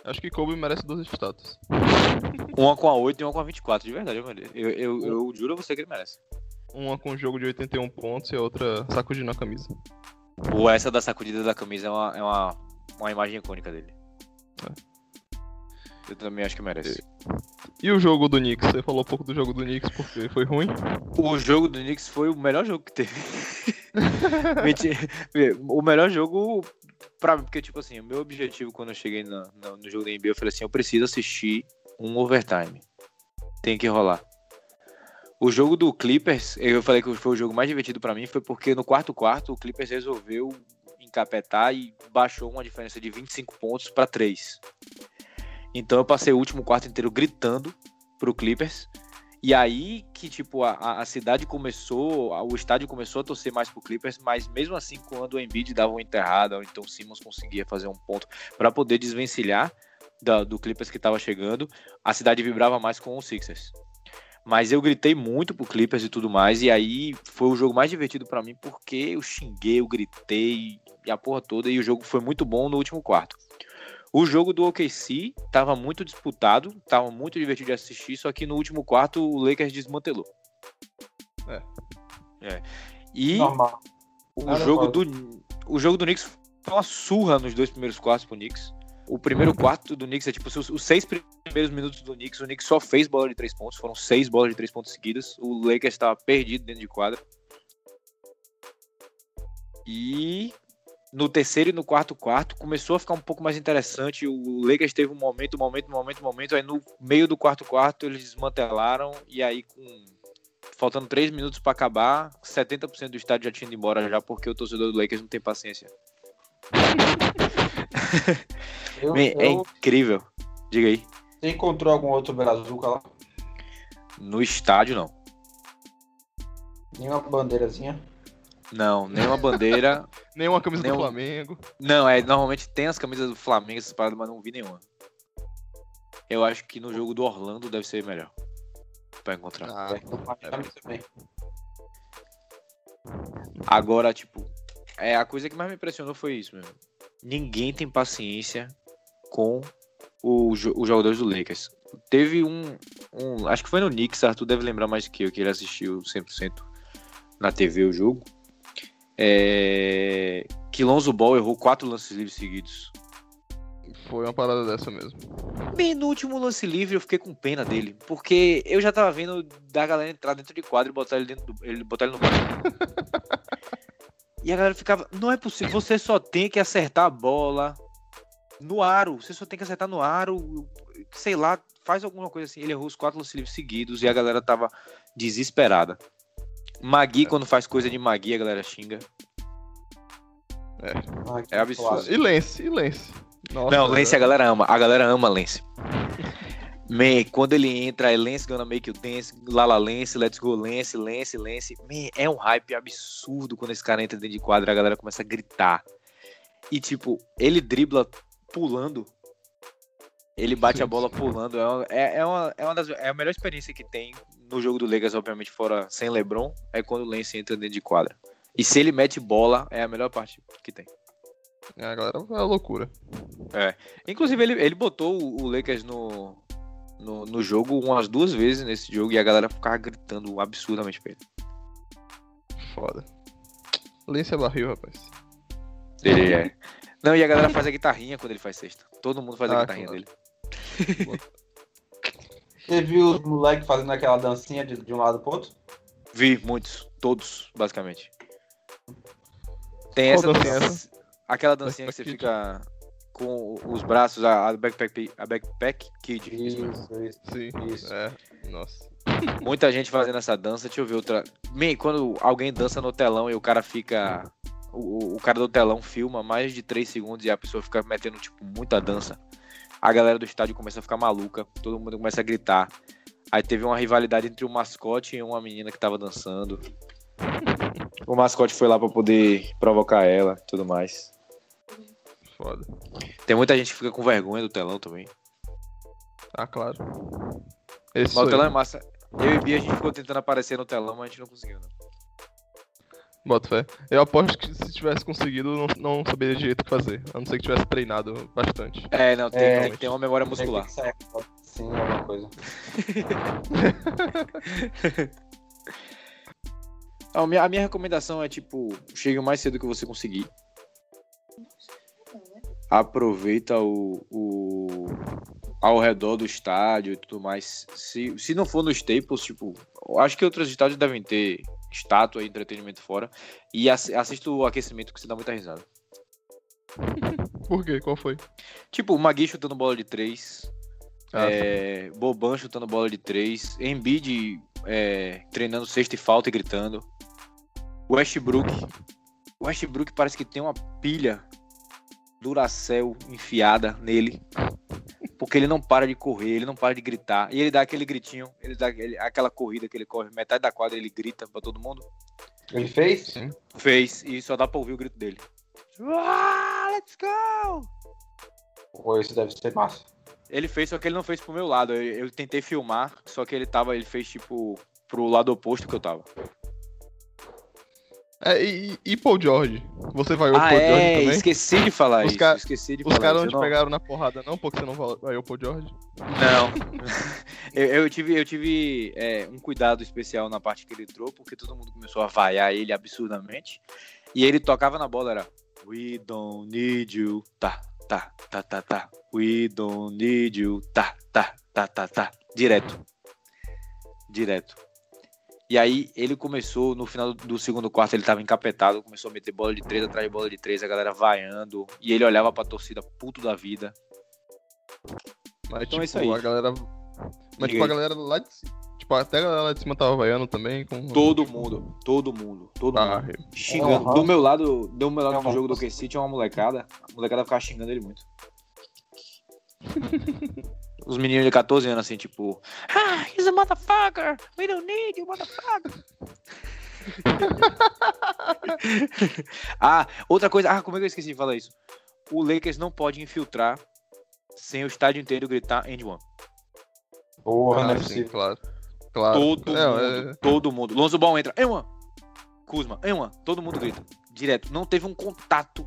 Acho que Kobe merece duas estátuas. Uma com a 8 e uma com a 24, de verdade. Eu, eu, eu, juro a você que ele merece. Uma com jogo de 81 pontos e a outra sacudindo a camisa. Ou essa da sacudida da camisa é uma, é uma, uma imagem icônica dele. Eu também acho que merece. E o jogo do Knicks? Você falou um pouco do jogo do Knicks porque foi ruim? O jogo do Knicks foi o melhor jogo que teve. O melhor jogo pra porque, tipo assim, o meu objetivo quando eu cheguei na- na- no jogo da NBA, eu falei assim, eu preciso assistir um overtime. Tem que rolar. O jogo do Clippers, eu falei que foi o jogo mais divertido pra mim, foi porque no quarto quarto o Clippers resolveu encapetar e baixou uma diferença de 25 pontos pra 3. Então eu passei o último quarto inteiro gritando pro Clippers. E aí que, tipo, a- a, cidade começou, o estádio começou a torcer mais pro Clippers, mas mesmo assim, quando o Embiid dava uma enterrada, ou então o Simmons conseguia fazer um ponto para poder desvencilhar da- do Clippers que tava chegando, a cidade vibrava mais com os Sixers. Mas eu gritei muito pro Clippers e tudo mais, e aí foi o jogo mais divertido para mim, porque eu xinguei, eu gritei, e a porra toda, e o jogo foi muito bom no último quarto. O jogo do OKC tava muito disputado, tava muito divertido de assistir, só que no último quarto o Lakers desmantelou. É. É. E Normal. o jogo do o jogo do Knicks foi uma surra nos dois primeiros quartos pro Knicks. O primeiro quarto do Knicks é tipo os, os seis primeiros minutos do Knicks, o Knicks só fez bola de três pontos, foram seis bolas de três pontos seguidas. O Lakers estava perdido dentro de quadra. E no terceiro e no quarto quarto começou a ficar um pouco mais interessante. O Lakers teve um momento, um momento, um momento, um momento. Aí no meio do quarto quarto eles desmantelaram e aí com faltando três minutos para acabar, 70% do estádio já tinha ido embora já porque o torcedor do Lakers não tem paciência. Eu, é eu- incrível. Diga aí. Você encontrou algum outro brazuca lá? No estádio não. Nenhuma bandeirazinha? Não, nenhuma bandeira. Nenhuma camisa Nenhum- do Flamengo. Não, é, normalmente tem as camisas do Flamengo, essas paradas, mas não vi nenhuma. Eu acho que no jogo do Orlando deve ser melhor. Pra encontrar. Ah, É, é. Agora, tipo, é, a coisa que mais me impressionou foi isso mesmo. Ninguém tem paciência com o os jogadores do Lakers. Teve um, um- Acho que foi no Knicks, Arthur deve lembrar mais que eu, que ele assistiu 100% na TV o jogo. É, que Lonzo Ball errou quatro lances livres seguidos. Foi uma parada dessa mesmo. Bem no último lance livre eu fiquei com pena dele, porque eu já tava vendo da galera entrar dentro de quadro e botar ele dentro do, ele botar ele no banco. e a galera ficava, não é possível, você só tem que acertar a bola no aro, você só tem que acertar no aro, sei lá, faz alguma coisa assim. Ele errou os quatro lances livres seguidos e a galera tava desesperada. Magui, quando faz coisa de Magui, a galera xinga. Ah, que É absurdo. clássico. E Lance, e Lance. Nossa, Não, Lance a galera ama. A galera ama Lance. Man, quando ele entra, é Lance gonna make you dance, Lala Lance, let's go Lance, Lance, Lance. Man, é um hype absurdo quando esse cara entra dentro de quadra, a galera começa a gritar. E tipo, ele dribla pulando. Ele bate Sim, a bola sim. pulando. É uma, é, é uma, é uma das, é a melhor experiência que tem no jogo do Lakers, obviamente, fora sem LeBron, é quando o Lance entra dentro de quadra. E se ele mete bola, é a melhor parte que tem. A galera é uma loucura. Inclusive, ele, ele botou o Lakers no, no, no jogo umas duas vezes nesse jogo e a galera ficava gritando absurdamente pra ele. Foda. Lance é barril, rapaz. Ele é. Não, e a galera faz a guitarrinha quando ele faz sexta. Todo mundo faz a Ah, guitarrinha claro. dele. Você viu os moleques fazendo aquela dancinha de, de um lado pro outro? Vi muitos, todos, basicamente. Tem essa, dancinha dança- aquela dancinha que você fica com os braços, a, a backpack, a backpack kid. isso. Isso, isso. Sim. Isso. É. Nossa. Muita gente fazendo essa dança. Deixa eu ver outra. Man, quando alguém dança no telão e o cara fica. O, o- o cara do telão filma mais de 3 segundos e a pessoa fica metendo, tipo, muita dança. A galera do estádio começa a ficar maluca. Todo mundo começa a gritar. Aí teve uma rivalidade entre o mascote e uma menina que tava dançando. O mascote foi lá pra poder provocar ela e tudo mais. Foda. Tem muita gente que fica com vergonha do telão também. Ah, claro. Esse Mas o telão é eu. massa. Eu e Bia, a gente ficou tentando aparecer no telão, mas a gente não conseguiu, não. Bota fé. Eu aposto que se tivesse conseguido, não, não saberia direito o que fazer. A não ser que tivesse treinado bastante. É, não, tem, É. tem que ter uma memória muscular. Tem que sair, Sim, alguma coisa. A minha, a minha recomendação é, tipo, chegue o mais cedo que você conseguir. Aproveita o, o ao redor do estádio e tudo mais. Se, se não for no Staples, tipo, acho que outros estádios devem ter estátua e entretenimento fora. E assi- assista o aquecimento que você dá muita risada. Por quê? Qual foi? Tipo, o Magui chutando bola de três. Ah, é, Boban chutando bola de três. Embiid é, treinando sexta e falta e gritando. Westbrook. Westbrook parece que tem uma pilha Duracell enfiada nele. Porque ele não para de correr, ele não para de gritar. E ele dá aquele gritinho, ele dá aquele- aquela corrida que ele corre, metade da quadra ele grita pra todo mundo. Ele fez? Sim. Fez, e só dá pra ouvir o grito dele. Ah, let's go! Pô, isso deve ser massa. Ele fez, só que ele não fez pro meu lado. Eu, eu tentei filmar, só que ele tava, ele fez tipo pro lado oposto que eu tava. É, e, e Paul George? Você vai o ah, Paul George é, também? esqueci de falar Os isso. ca- Esqueci de Os caras não te não, pegaram na porrada, não, porque você não vai o Paul George? Não. eu, eu tive, eu tive é, um cuidado especial na parte que ele entrou, porque todo mundo começou a vaiar ele absurdamente. E ele tocava na bola, era We don't need you, tá, tá, tá, tá, tá. We don't need you, tá, tá, tá, tá, tá. Direto. Direto. E aí ele começou, no final do segundo quarto, ele tava encapetado, começou a meter bola de três atrás de bola de três, a galera vaiando, e ele olhava pra torcida puto da vida. Mas, Então tipo, é isso aí. a galera. Mas, Diga tipo, a galera lá de cima. Tipo, até a galera lá de cima tava vaiando também. Com... Todo mundo, todo mundo, todo Ah, mundo. Xingando. Uhum. Do meu lado, do meu lado É do uma jogo do. QC tinha uma molecada. A molecada ficava xingando ele muito. Os meninos de 14 anos, assim, tipo, ah, he's a motherfucker, we don't need you, motherfucker. ah, outra coisa. Ah, como é que eu esqueci de falar isso? O Lakers não pode infiltrar sem o estádio inteiro gritar and one. Porra, não é Ah, sim, claro. Claro. Todo É, mundo. é- Todo mundo. Lonzo Ball entra. And one. Kuzma, and one. Todo mundo grita. Direto. Não teve um contato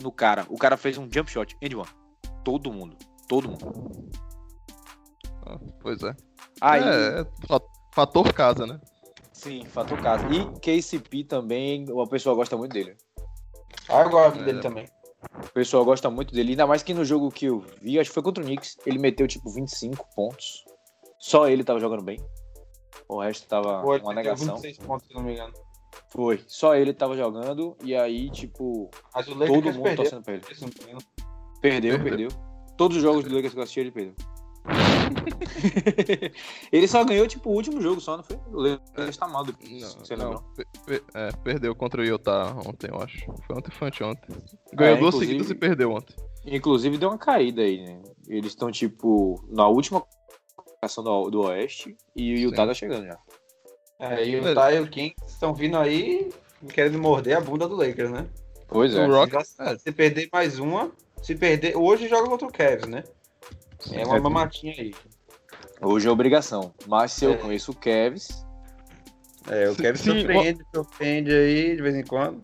no cara. O cara fez um jump shot. And one. Todo mundo. Todo mundo. Ah, Pois é. Aí, É, é fa- fator casa, né? sim, fator casa. E KCP também, o pessoal gosta muito dele. Ah, eu gosto É. dele também. O pessoal gosta muito dele, ainda mais que no jogo que eu vi, acho que foi contra o Knicks, ele meteu tipo 25 pontos. Só ele tava jogando bem. O resto tava ele uma negação. 26 pontos, se não me engano. Foi. Só ele tava jogando e aí, tipo, Mas o todo mundo perdeu. torcendo pra ele. Perdeu, Perdeu. perdeu. Todos os jogos do Lakers que eu assisti, ele perdeu. ele só ganhou, tipo, o último jogo só, não foi? O Lakers tá mal depois. Não, você não, é, perdeu contra o Utah ontem, eu acho. Foi ontem, foi anteontem. Ganhou É, duas seguidas e perdeu ontem. Inclusive deu uma caída aí, né? Eles estão, tipo, na última colocação do, do Oeste e o Utah Sim. tá chegando já. É, e o Ty e o King estão vindo aí querendo morder a bunda do Lakers, né? Pois é. O Rock- se perder mais uma, se perder. Hoje joga contra o Cavs, né? É uma É. mamatinha aí. Hoje é obrigação. Mas se eu É. conheço o Kevs, É, o Cavs sim, surpreende, surpreende aí de vez em quando.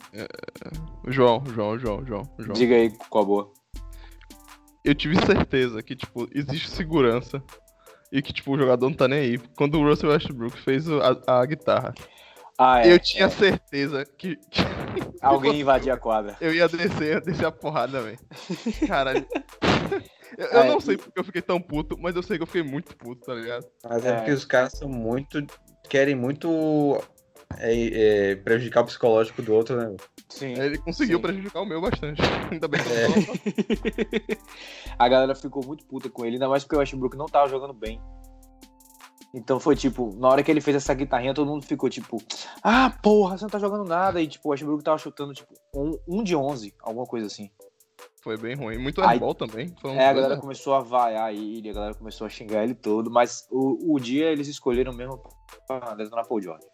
O João, João, João, João, João. diga aí qual a boa. Eu tive certeza que, tipo, existe segurança. E que, tipo, o jogador não tá nem aí. Quando o Russell Westbrook fez a, a guitarra, Ah, é. eu tinha certeza que, que Alguém invadir a quadra. eu ia descer, ia descer a porrada, velho. Caralho. Eu, eu Ah, é. não sei porque eu fiquei tão puto, mas eu sei que eu fiquei muito puto, tá ligado? Mas é, É. porque os caras são muito. querem muito é, é, prejudicar o psicológico do outro, né? Sim. Ele conseguiu Sim. prejudicar o meu bastante. Ainda bem que É. A galera ficou muito puta com ele, ainda mais porque o Westbrook não tava jogando bem. Então foi tipo, na hora que ele fez essa guitarrinha, todo mundo ficou tipo, ah, porra, você não tá jogando nada. E tipo, o Westbrook tava chutando tipo um, um de 11, alguma coisa assim. Foi bem ruim. Muito airball também. Foi um É, a galera começou a vaiar ele, a galera começou a xingar ele todo, mas o, o dia eles escolheram mesmo pra detonar Paul George.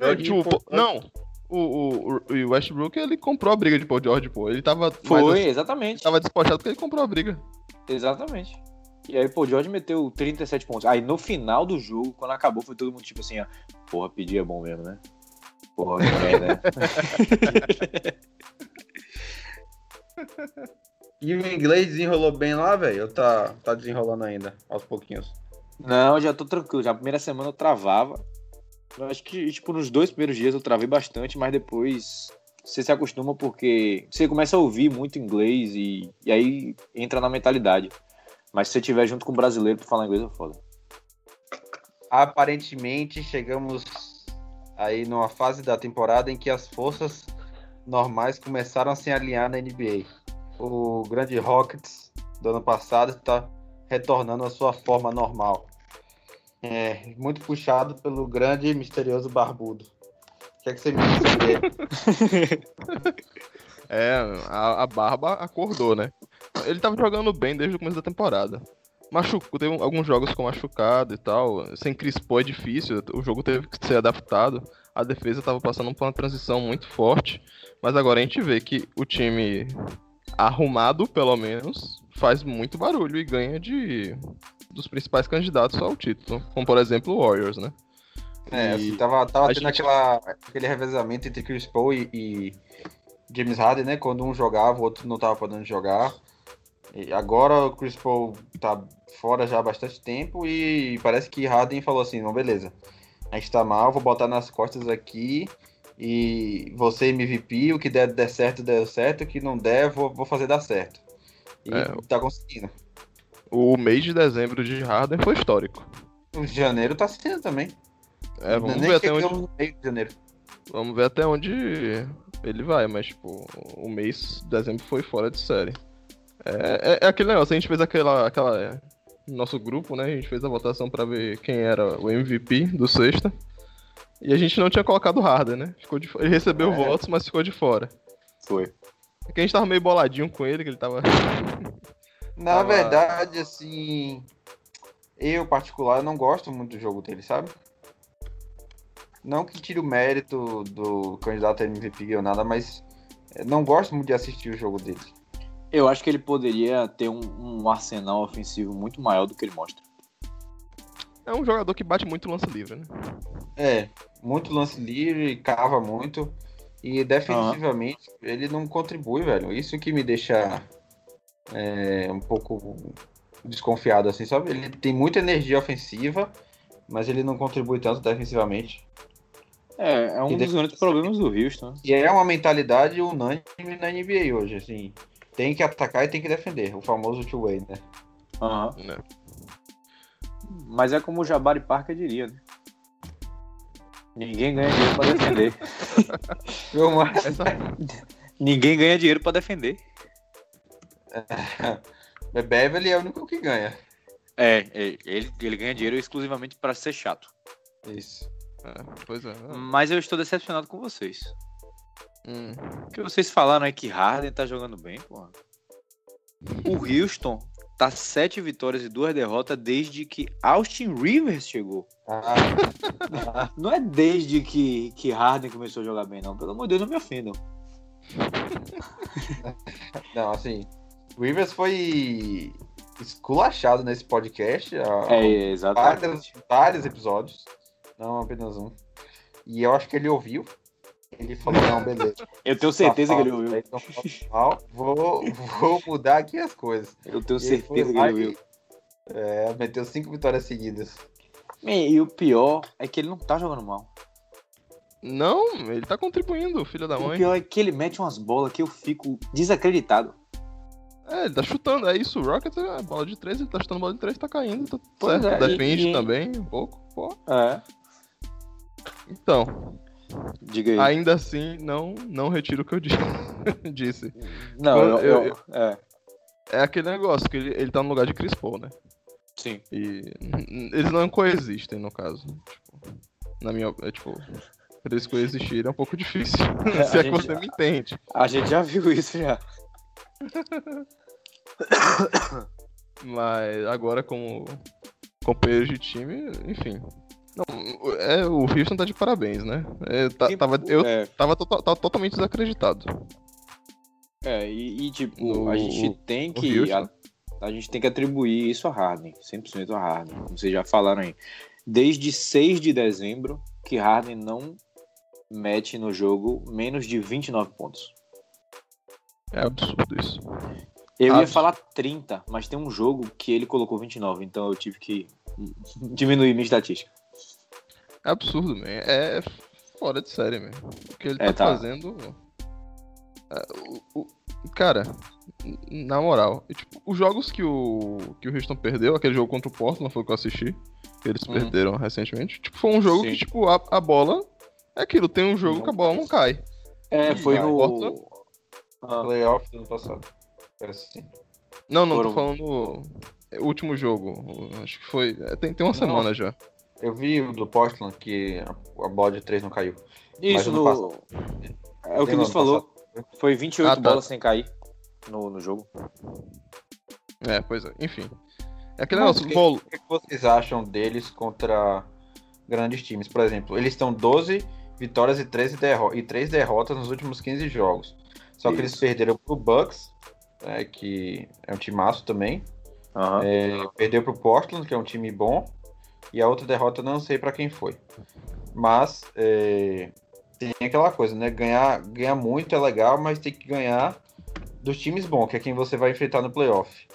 É, tipo, pô, não, o, o, o Westbrook ele comprou a briga de Paul George, pô. Ele tava, Foi, mais- exatamente. tava despojado porque ele comprou a briga. Exatamente. E aí, Paul George meteu 37 pontos. Aí no final do jogo, quando acabou, foi todo mundo tipo assim, ó, porra, pedir é bom mesmo, né? Porra, que merda. E o inglês desenrolou bem lá, velho? Ou tá, tá desenrolando ainda, aos pouquinhos? Não, já tô tranquilo. Já a primeira semana eu travava. Eu acho que, tipo, nos dois primeiros dias eu travei bastante, mas depois você se acostuma porque você começa a ouvir muito inglês e, e aí entra na mentalidade. Mas se você tiver junto com um brasileiro pra falar inglês, é foda. Aparentemente chegamos aí numa fase da temporada em que as forças normais começaram a se alinhar na NBA. O grande Rockets do ano passado está retornando à sua forma normal. É, muito puxado pelo grande e misterioso Barbudo. O que, é que você me diz? É, a, a Barba acordou, né? Ele tava jogando bem desde o começo da temporada. Machucou, teve alguns jogos com machucado e tal. Sem Chris Paul é difícil, o jogo teve que ser adaptado. A defesa tava passando por uma transição muito forte. Mas agora a gente vê que o time arrumado, pelo menos, faz muito barulho e ganha de dos principais candidatos ao título. Como por exemplo o Warriors, né? É, assim, tava, tava tendo gente- aquela, aquele revezamento entre Chris Paul e, e James Harden, né? Quando um jogava, o outro não tava podendo jogar. E agora o Chris Paul tá fora já há bastante tempo e parece que Harden falou assim, não, beleza. A gente tá mal, vou botar nas costas aqui e você MVP, o que der, der certo, der certo, o que não der, vou, vou fazer dar certo. E É. tá conseguindo. O mês de dezembro de Harden foi histórico. O de janeiro tá sendo também. É, vamos Nem ver até onde. Vamos ver até onde ele vai, mas, tipo, o mês de dezembro foi fora de série. É, é- é aquele negócio, a gente fez aquela, aquela. Nosso grupo, né? A gente fez a votação pra ver quem era o MVP do sexta. E a gente não tinha colocado o Harden, né? Ficou de, ele recebeu É. votos, mas ficou de fora. Foi. Porque a gente tava meio boladinho com ele, que ele tava. Na Tava- verdade, assim, eu particular não gosto muito do jogo dele, sabe? não que tire o mérito do candidato a MVP ou nada, mas é, não gosto muito de assistir o jogo dele. Eu acho que ele poderia ter um, um arsenal ofensivo muito maior do que ele mostra. É um jogador que bate muito lance livre, né? É, muito lance livre, cava muito. E defensivamente ele não contribui, velho. Isso que me deixa é, um pouco desconfiado, assim, sabe? Ele tem muita energia ofensiva, mas ele não contribui tanto defensivamente. É, é um E dos grandes problemas do Houston. E é uma mentalidade unânime na NBA hoje, assim. Tem que atacar e tem que defender. O famoso two-way, né? Aham. Né? Mas é como o Jabari Parker diria, né? Ninguém ganha dinheiro pra defender. Essa, Ninguém ganha dinheiro pra defender. É Beverly é o único que ganha. É, é, ele, ele ganha dinheiro exclusivamente pra ser chato. Isso. é, pois é. Mas eu estou decepcionado com vocês. Hum. O que vocês falaram é que Harden tá jogando bem, porra. O Houston tá sete vitórias e duas derrotas desde que Austin Rivers chegou. Ah, Não é desde que, que Harden começou a jogar bem, não. Pelo amor de Deus, não me ofendam. não, assim. O Rivers foi esculachado nesse podcast. há É, exatamente. vários, vários episódios. Não apenas um. E eu acho que ele ouviu. Ele falou, não, beleza. Eu tenho certeza que ele ouviu. então, mal, Vou, vou mudar aqui as coisas. Eu tenho E certeza que ele ouviu. É, meteu cinco vitórias seguidas. E o pior é que ele não tá jogando mal. Não, ele tá contribuindo, filho da O mãe. pior é que ele mete umas bolas que eu fico desacreditado. É, ele tá chutando, é isso. O Rocket é bola de 3, ele tá chutando bola de 3, tá caindo, tá Pois certo. é, e- Defende e- também, um pouco. Pô. É. Então, Diga aí. ainda assim, não, não retiro o que eu di- disse. não, eu, eu- eu- É, É aquele negócio que ele, ele tá no lugar de Chris Paul, né? sim. E eles não coexistem, no caso. Tipo, na minha. É, tipo, pra eles coexistirem é um pouco difícil. É, Se é que você me entende. A gente já viu isso já. Mas agora, como companheiro de time, enfim. Não, é, o Houston tá de parabéns, né? É, tá- E- tava, eu É, tava, to- totalmente desacreditado. é, e, e, tipo, No- a gente tem que. A, a gente tem que atribuir isso a Harden. 100% a Harden. Como vocês já falaram aí. Desde 6 de dezembro que Harden não mete no jogo menos de 29 pontos. É absurdo isso. Eu ia falar 30, mas tem um jogo que ele colocou 29, então eu tive que diminuir minha estatística. É absurdo, man. É fora de série, man. O que ele É, tá, tá. fazendo. é, o- o- cara, na moral, e, tipo, os jogos que o, que o Houston perdeu, aquele jogo contra o Portland foi o que eu assisti, que eles Uhum. perderam recentemente, tipo, foi um jogo Sim. que, tipo, a, a bola. É aquilo, tem um jogo Não que a bola não cai. É, foi Vai, no. Portland. Ah, Playoff do ano passado. Parece assim. Não, não, Foram- tô falando o último jogo. Acho que foi. é, Tem, tem uma semana já. Eu vi o do Portland que a, bola de três não caiu. Isso, no. passado- É o que nos falou. Foi 28 Ah, tá. bolas sem cair no, no jogo. É, pois é. Enfim. É aquele Mas negócio, O que que vocês acham deles contra grandes times? Por exemplo, eles estão 12 vitórias e 13 derro e 3 derrotas nos últimos 15 jogos. Só que eles Isso. perderam pro Bucks, né, que é um timaço também. Aham. É, perdeu pro Portland, que é um time bom. E a outra derrota eu não sei pra quem foi. Mas é, tem aquela coisa, né? Ganhar, ganhar muito é legal, mas tem que ganhar dos times bons, que é quem você vai enfrentar no playoff.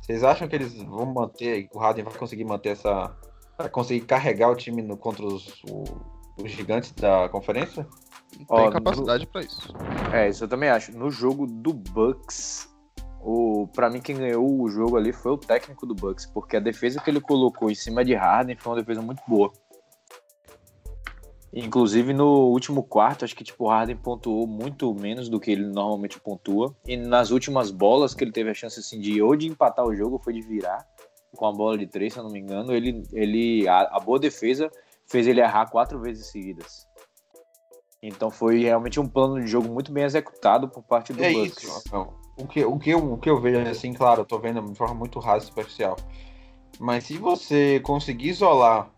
Vocês acham que eles vão manter, o Harden vai conseguir manter essa. Vai conseguir carregar o time no- contra os, o- os gigantes da conferência? tem Ó, capacidade pra isso. É, isso eu também acho. No jogo do Bucks, o, pra mim quem ganhou o jogo ali foi o técnico do Bucks, porque a defesa que ele colocou em cima de Harden foi uma defesa muito boa. Inclusive no último quarto, acho que tipo, o Harden pontuou muito menos do que ele normalmente pontua. E nas últimas bolas que ele teve a chance assim, de ou de empatar o jogo, foi de virar com a bola de três, se eu não me engano. Ele, ele a, a boa defesa fez ele errar quatro vezes seguidas. Então foi realmente um plano de jogo muito bem executado por parte do é Bucks. isso. O que, o, que eu, o que eu vejo, assim, claro, eu tô vendo de forma muito rasa e superficial. Mas se você conseguir isolar,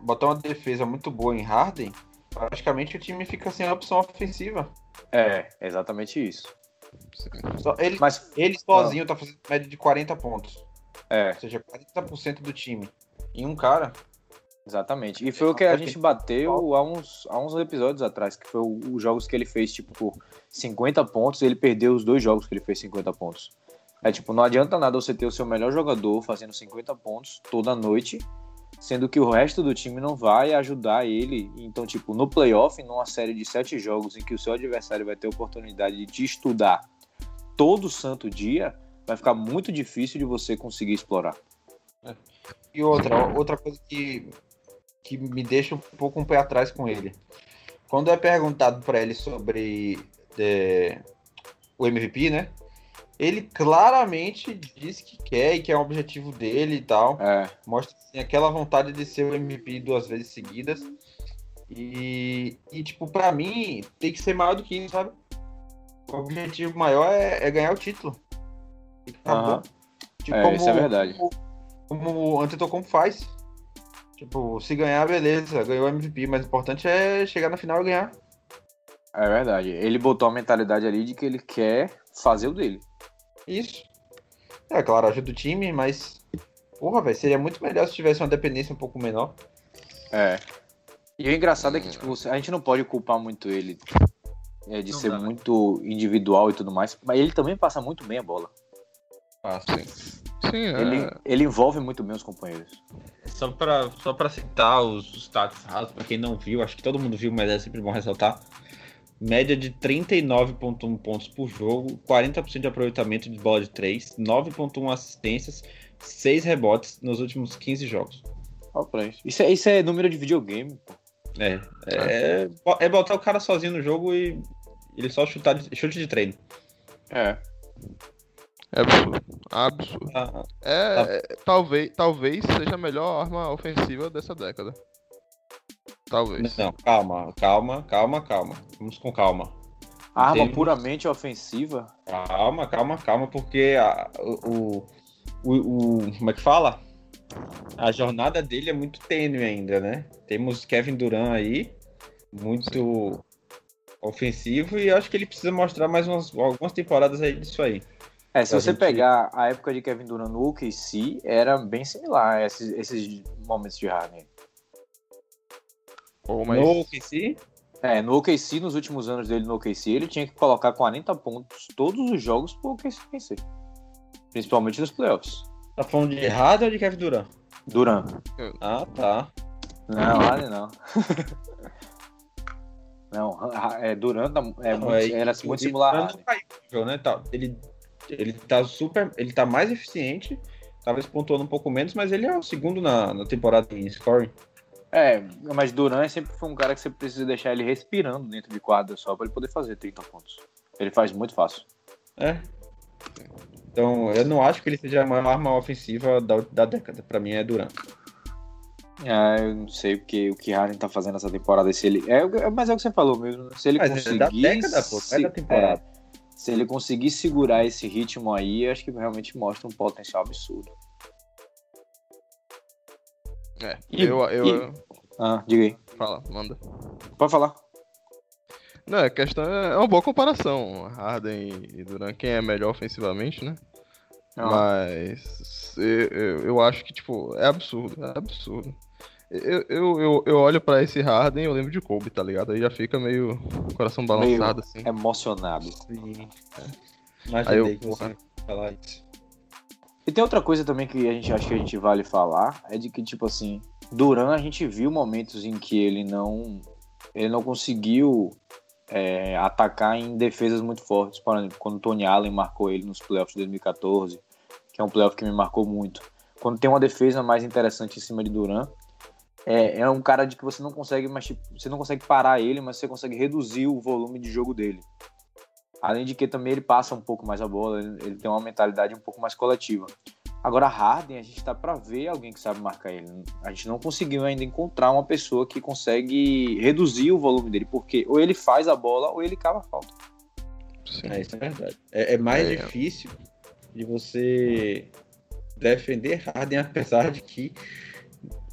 botar uma defesa muito boa em Harden, praticamente o time fica sem opção ofensiva. É, exatamente isso. Só ele, Mas, ele sozinho tá fazendo média de 40 pontos. é, Ou seja, 40% do time. Em um cara. Exatamente. E foi o que a gente bateu há uns, há uns episódios atrás, que foi os jogos que ele fez, tipo, por 50 pontos, e ele perdeu os dois jogos que ele fez 50 pontos. É tipo, não adianta nada você ter o seu melhor jogador fazendo 50 pontos toda noite, sendo que o resto do time não vai ajudar ele. Então, tipo, no playoff, numa série de sete jogos em que o seu adversário vai ter a oportunidade de te estudar todo santo dia, vai ficar muito difícil de você conseguir explorar. E outra, outra coisa que, que me deixa um pouco um pé atrás com ele. Quando é perguntado pra ele sobre é, o MVP, né? Ele claramente diz que quer e que é um objetivo dele e tal. É, Mostra assim, aquela vontade de ser o MVP duas vezes seguidas. E, e, tipo, pra mim, tem que ser maior do que isso, sabe? O objetivo maior é, é ganhar o título. Aham. Tipo, É, isso é verdade. Como, como o Antetokounmpo faz. Tipo, se ganhar, beleza, ganhou o MVP, mas o importante é chegar na final e ganhar. É verdade. Ele botou a mentalidade ali de que ele quer fazer o dele. Isso. É claro, ajuda o time, mas. Porra, velho, seria muito melhor se tivesse uma dependência um pouco menor. É. E o engraçado é que, tipo, você- a gente não pode culpar muito ele é, de Não ser dá, né? muito individual e tudo mais, mas ele também passa muito bem a bola. Fácil. Sim. Sim, é. Ele, ele envolve muito bem os companheiros. Só pra, só pra citar os, os stats rasos, pra quem não viu, acho que todo mundo viu, mas é sempre bom ressaltar. Média de 39,1 pontos por jogo, 40% de aproveitamento de bola de 3, 9,1 assistências, 6 rebotes nos últimos 15 jogos. Isso. É, isso é número de videogame, pô. É, é, é botar o cara sozinho no jogo e ele só chutar de, chute de treino. É. É absurdo. Absurdo. Ah, É, Tá. é, talvez, talvez seja a melhor arma ofensiva dessa década. Talvez. Não, calma, calma, calma, calma. Vamos com calma. Arma Temos- puramente ofensiva. Calma, calma, calma, porque a- o, o, o- Como é que fala? A jornada dele é muito tênue ainda, né? Temos Kevin Durant aí, muito ofensivo, e acho que ele precisa mostrar mais umas, algumas temporadas aí disso aí. É, se Pra você gente- pegar a época de Kevin Durant no OKC, era bem similar a esses, esses momentos de Harden. Ou mais. No OKC, É, no OKC, nos últimos anos dele no OKC, ele tinha que colocar 40 pontos todos os jogos pro OKC vencer. Principalmente nos playoffs. tá falando de Harden ou de Kevin Durant? Durant. Ah, tá. Não, Harden não. não, é, Durant é Não, muito- é- era o muito similar a Durant Harden. né? Tá, ele, ele tá super. Ele tá mais eficiente, talvez pontuando um pouco menos, mas ele é o segundo na, na temporada em scoring. É, mas Durant sempre foi um cara que você precisa deixar ele respirando dentro de quadra só pra ele poder fazer 30 pontos. Ele faz muito fácil. É. Então, eu não acho que ele seja a maior arma ofensiva da, da década. Pra mim é Durant. É, eu não sei porque o que Harden tá fazendo essa temporada. Se ele, é, é- mas é o que você falou mesmo. né? Se ele Mas é conseguir. da década, pô, não é da temporada. é, se ele conseguir segurar esse ritmo aí, eu acho que realmente mostra um potencial absurdo. É. E- eu, eu, e- Ah, diga aí. Fala, manda. Pode falar. Não, a questão é, é uma boa comparação. Harden e Durant, quem é melhor ofensivamente, né? Ah. Mas eu, eu, eu acho que, tipo, é absurdo, é absurdo. Eu, eu, eu, eu olho pra esse Harden e eu lembro de Kobe, tá ligado? Aí já fica meio coração balançado, assim. Emocionado. Imaginei Aí eu, que você falar isso. E tem outra coisa também que a gente acha que a gente vale falar, é de que, tipo assim, Duran a gente viu momentos em que ele não ele não conseguiu é, atacar em defesas muito fortes. Por exemplo, quando o Tony Allen marcou ele nos playoffs de 2014, que é um playoff que me marcou muito. Quando tem uma defesa mais interessante em cima de Duran, é, é um cara de que você não consegue, mas tipo, você não consegue parar ele, mas você consegue reduzir o volume de jogo dele. Além de que também ele passa um pouco mais a bola, ele, ele tem uma mentalidade um pouco mais coletiva. Agora, Harden, a gente tá para ver alguém que sabe marcar ele. A gente não conseguiu ainda encontrar uma pessoa que consegue reduzir o volume dele, porque ou ele faz a bola ou ele cava a falta. Sim. É, isso é verdade. É, é mais É. difícil de você defender Harden, apesar de que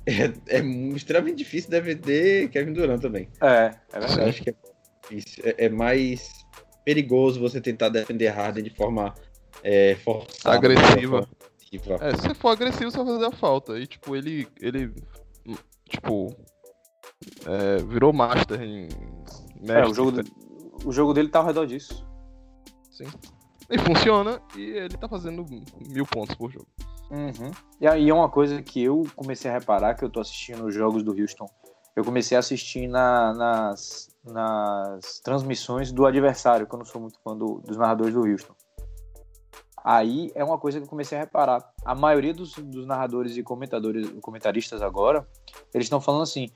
é, é extremamente difícil defender Kevin Durant também. É, é Eu verdade. acho que é difícil. É, é mais perigoso você tentar defender Harden de forma é, forçada. Agressiva. forma. É, se você for agressivo, você vai fazer a falta. E, tipo, ele. ele tipo. é, virou master em. É, o jogo, o jogo dele tá ao redor disso. Sim. E funciona, e ele tá fazendo mil pontos por jogo. Uhum. E aí é uma coisa que eu comecei a reparar, que eu tô assistindo os jogos do Houston. Eu comecei a assistir na- nas, nas transmissões do adversário, que eu não sou muito fã do- dos narradores do Houston. Aí é uma coisa que eu comecei a reparar. A maioria dos, dos narradores e comentadores, comentaristas agora, eles estão falando assim: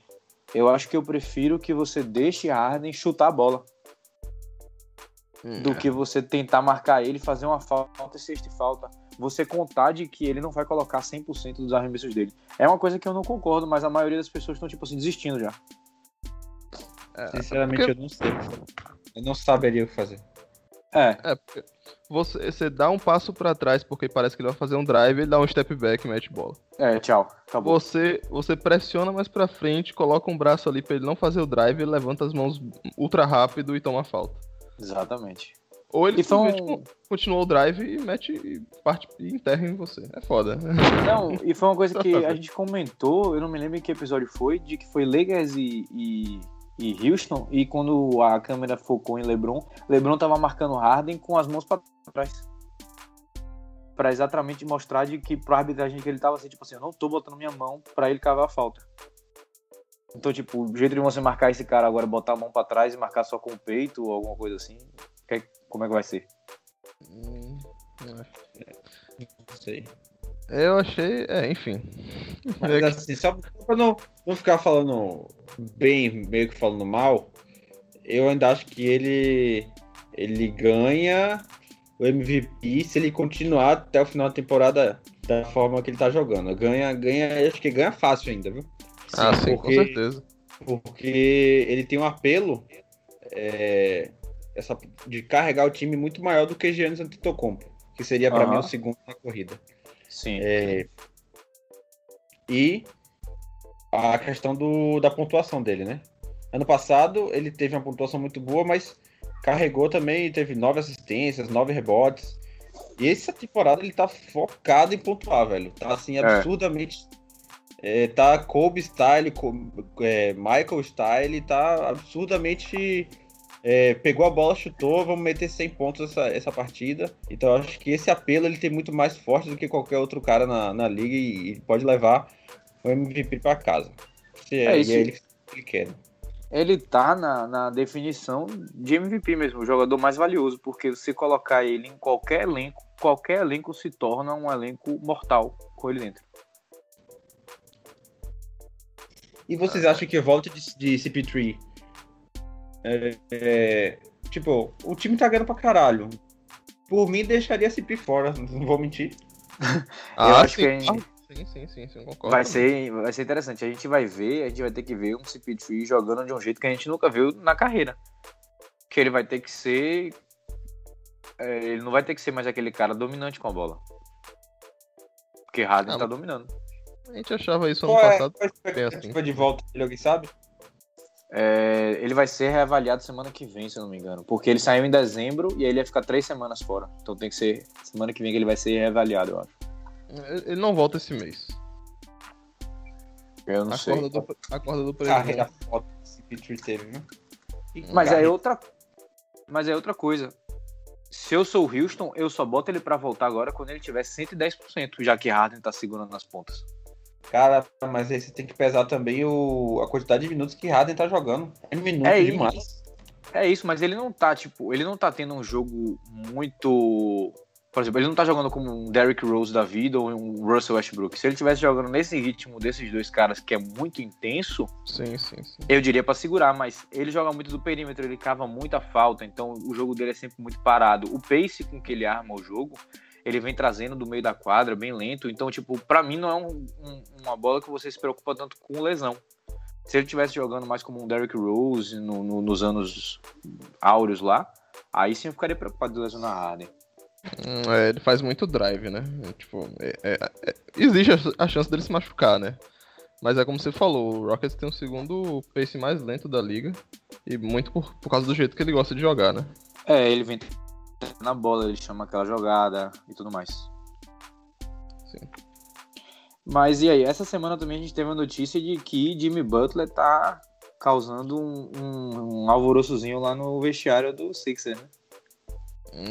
eu acho que eu prefiro que você deixe Harden chutar a bola do que você tentar marcar ele, fazer uma falta e sexta falta. Você contar de que ele não vai colocar 100% dos arremessos dele. É uma coisa que eu não concordo, mas a maioria das pessoas estão, tipo assim, desistindo já. Sinceramente, porque- eu não sei. Eu não saberia o que fazer. É, É, você, você dá um passo pra trás porque parece que ele vai fazer um drive, ele dá um step back e mete bola. é, tchau. Acabou. Você, você pressiona mais pra frente, coloca um braço ali pra ele não fazer o drive, ele levanta as mãos ultra rápido e toma a falta. Exatamente. Ou ele E um- simplesmente con- continua o drive e mete e parte e enterra em você. É foda. Não, e foi uma coisa Só que a gente comentou, eu não me lembro em que episódio foi, de que foi Lakers e, e, e Houston, e quando a câmera focou em LeBron, LeBron tava marcando Harden com as mãos pra trás. Pra exatamente mostrar de que pro arbitragem que ele tava assim, tipo assim, eu não tô botando minha mão pra ele cavar a falta. Então, tipo, o jeito de você marcar esse cara agora, é botar a mão pra trás e marcar só com o peito ou alguma coisa assim, que- como é que vai ser? Hum, Não sei. Eu achei. É, enfim. Mas assim, só pra não, não ficar falando bem, meio que falando mal, eu ainda acho que ele, ele ganha o MVP se ele continuar até o final da temporada da forma que ele tá jogando. Ganha, ganha, acho que ganha fácil ainda, viu? Ah, sim, com porque- certeza. Porque ele tem um apelo é, essa, de carregar o time muito maior do que Giannis Antetokounmpo, que seria pra Aham. mim o segundo na corrida. Sim. É, e a questão do, da pontuação dele, né? Ano passado ele teve uma pontuação muito boa, mas carregou também, teve nove assistências, nove rebotes. E essa temporada ele tá focado em pontuar, velho. Tá assim, É. absurdamente. é, tá Kobe style, é, Michael style, tá absurdamente. é, pegou a bola, chutou, vamos meter 100 pontos essa, essa partida. Então acho que esse apelo ele tem muito mais forte do que qualquer outro cara na, na liga e, e pode levar o MVP pra casa. Se É, é, isso- e é ele que ele quer. né? ele tá na, na definição de MVP mesmo, o jogador mais valioso, porque se colocar ele em qualquer elenco, qualquer elenco se torna um elenco mortal com ele dentro. E vocês acham que a volta de, de CP3 é, é, tipo, o time tá ganhando pra caralho. Por mim, deixaria CP fora, não vou mentir. Ah, acho sim. que a gente- Ah, sim, sim, sim, sim, concordo. Vai ser, vai ser interessante. A gente vai ver, a gente vai ter que ver um CP3 jogando de um jeito que a gente nunca viu na carreira. Que ele vai ter que ser. é, ele não vai ter que ser mais aquele cara dominante com a bola. Porque Harden Ah, tá dominando. A gente achava isso ano Qual é, passado. qual é a expectativa de volta dele, alguém sabe? É, ele vai ser reavaliado semana que vem, se eu não me engano. Porque ele saiu em dezembro e aí ele ia ficar três semanas fora. Então tem que ser semana que vem que ele vai ser reavaliado, eu acho. Ele não volta esse mês. Eu não A sei. corda, do, a corda do presidente. Carreira foda que CP3 teve? Que Mas é outra. Mas é outra coisa. Se eu sou o Houston, eu só boto ele pra voltar agora quando ele tiver 110%, já que Harden tá segurando nas pontas. Cara, mas aí você tem que pesar também o, a quantidade de minutos que Harden tá jogando. É minutos É isso. demais. É isso, mas ele não tá, tipo, ele não tá tendo um jogo muito. Por exemplo, ele não tá jogando como um Derrick Rose da vida ou um Russell Westbrook. Se ele tivesse jogando nesse ritmo desses dois caras que é muito intenso, Sim, sim, sim. eu diria pra segurar, mas ele joga muito do perímetro, ele cava muita falta, então o jogo dele é sempre muito parado. O pace com que ele arma o jogo, ele vem trazendo do meio da quadra, bem lento. Então, tipo, pra mim não é um- um- uma bola que você se preocupa tanto com lesão. Se ele tivesse jogando mais como um Derrick Rose no- no- nos anos áureos lá, aí sim eu ficaria preocupado de lesionar Harden. Hum, é, ele faz muito drive, né? É, Tipo, é- é- é- existe a- a chance dele se machucar, né? Mas é como você falou, o Rockets tem o segundo pace mais lento da liga. E muito por, por causa do jeito que ele gosta de jogar, né? É, ele vem na bola, ele chama aquela jogada e tudo mais. Sim. Mas e aí, essa semana também a gente teve a notícia de que Jimmy Butler tá causando um, um, um alvoroçozinho lá no vestiário do Sixer, né?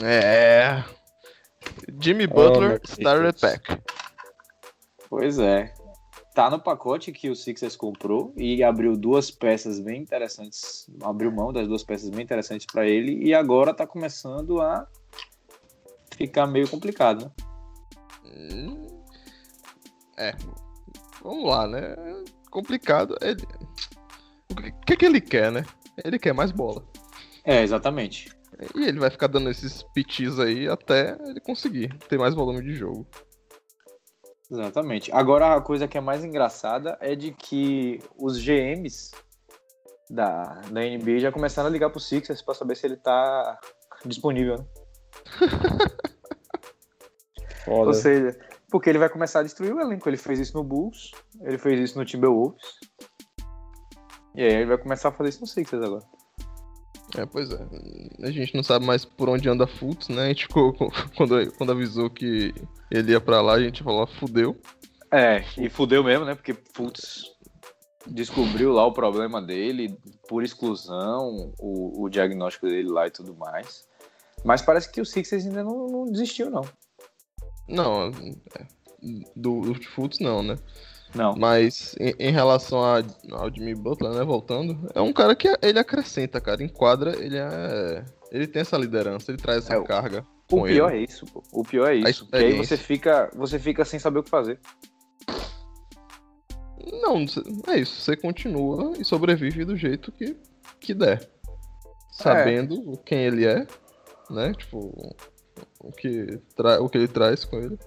É. Jimmy Oh, Butler meu starter pack. Pois é. Tá no pacote que o Sixers comprou e abriu duas peças bem interessantes. Abriu mão das duas peças bem interessantes pra ele e agora tá começando a ficar meio complicado, né? É. Vamos lá, né? Complicado. Ele... O que, que que ele quer, né? Ele quer mais bola. É, exatamente. E ele vai ficar dando esses pitis aí até ele conseguir ter mais volume de jogo. Exatamente. Agora a coisa que é mais engraçada é de que os GMs da, da NBA já começaram a ligar pro Sixers pra saber se ele tá disponível, né? Ou seja, porque ele vai começar a destruir o elenco. Ele fez isso no Bulls, ele fez isso no Timberwolves. E aí ele vai começar a fazer isso no Sixers agora. É, pois é. A gente não sabe mais por onde anda Fultz, né? A gente ficou, quando, quando avisou que ele ia pra lá, a gente falou, "Ah, fudeu. É, e fudeu mesmo, né? Porque, putz, descobriu lá o problema dele, por exclusão, o, o diagnóstico dele lá e tudo mais. Mas parece que o Sixers ainda não, não desistiu, não. Não, é, do, do Fultz não, né? Não. Mas em, em relação a, ao Jimmy Butler, né, voltando, é um cara que ele acrescenta, cara. Em quadra, ele é. Ele tem essa liderança, ele traz essa É, carga. O pior ele. é isso, pô. O pior é isso. Porque aí você fica, você fica sem saber o que fazer. Não, é isso. Você continua e sobrevive do jeito que, que der. Sabendo quem ele é, né? Tipo, o que, tra- o que ele traz com ele.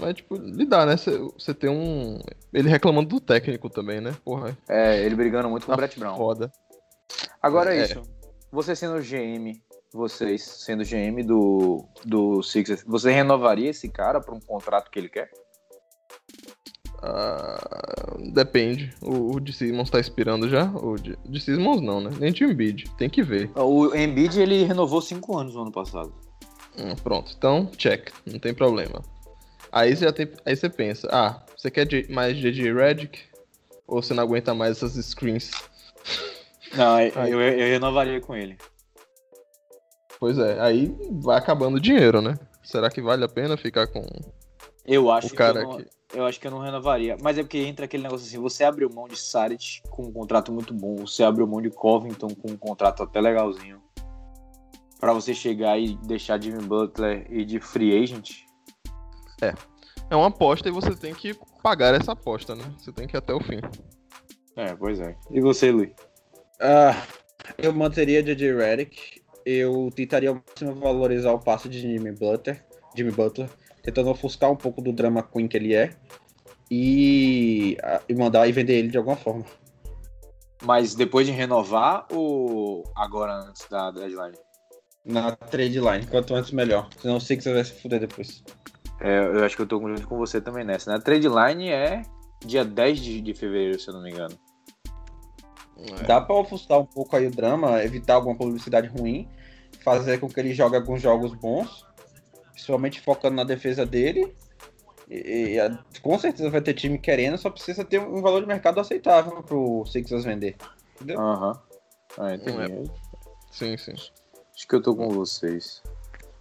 Mas, tipo, lidar, né? Você tem um. Ele reclamando do técnico também, né? Porra, É, ele brigando muito com o tá Brett Brown. foda. Agora é É. isso. Você sendo GM, vocês sendo GM do, do Sixers, você renovaria esse cara para um contrato que ele quer? Ah, depende. O, o de Simmons tá expirando já? O de, de Simmons não, né? Nem de Embiid. Tem que ver. O Embiid ele renovou cinco anos no ano passado. Hum, pronto. Então, check. Não tem problema. Aí você já tem. Aí você pensa, ah, você quer mais JJ Redick? Ou você não aguenta mais essas screens? Não, eu, Aí. eu, eu renovaria com ele. Pois é, aí vai acabando o dinheiro, né? Será que vale a pena ficar com Eu acho o cara que eu, não, que. eu acho que eu não renovaria. Mas é porque entra aquele negócio assim, você abriu mão de Saric com um contrato muito bom, você abriu mão de Covington com um contrato até legalzinho. Pra você chegar e deixar Jimmy Butler e de free agent. É uma aposta e você tem que pagar essa aposta, né? Você tem que ir até o fim. É, pois é. E você, Luiz? Ah, eu manteria JJ Redick. Eu tentaria ao máximo valorizar o passe de Jimmy Butler, Jimmy Butler, tentando ofuscar um pouco do drama queen que ele é e, ah, e mandar e vender ele de alguma forma. Mas depois de renovar ou agora antes da deadline? Na trade line, quanto antes melhor. Senão o Sixers vai se fuder depois. É, eu acho que eu tô junto com você também nessa. né? A trade line é dia 10 de, de fevereiro, se eu não me engano. É. Dá pra ofuscar um pouco aí o drama, evitar alguma publicidade ruim, fazer com que ele jogue alguns jogos bons, principalmente focando na defesa dele. E, e, a- com certeza vai ter time querendo, só precisa ter um valor de mercado aceitável pro Sixers vender. Entendeu? Aham. Ah, entendi. É. Sim, sim. Acho que eu tô com vocês.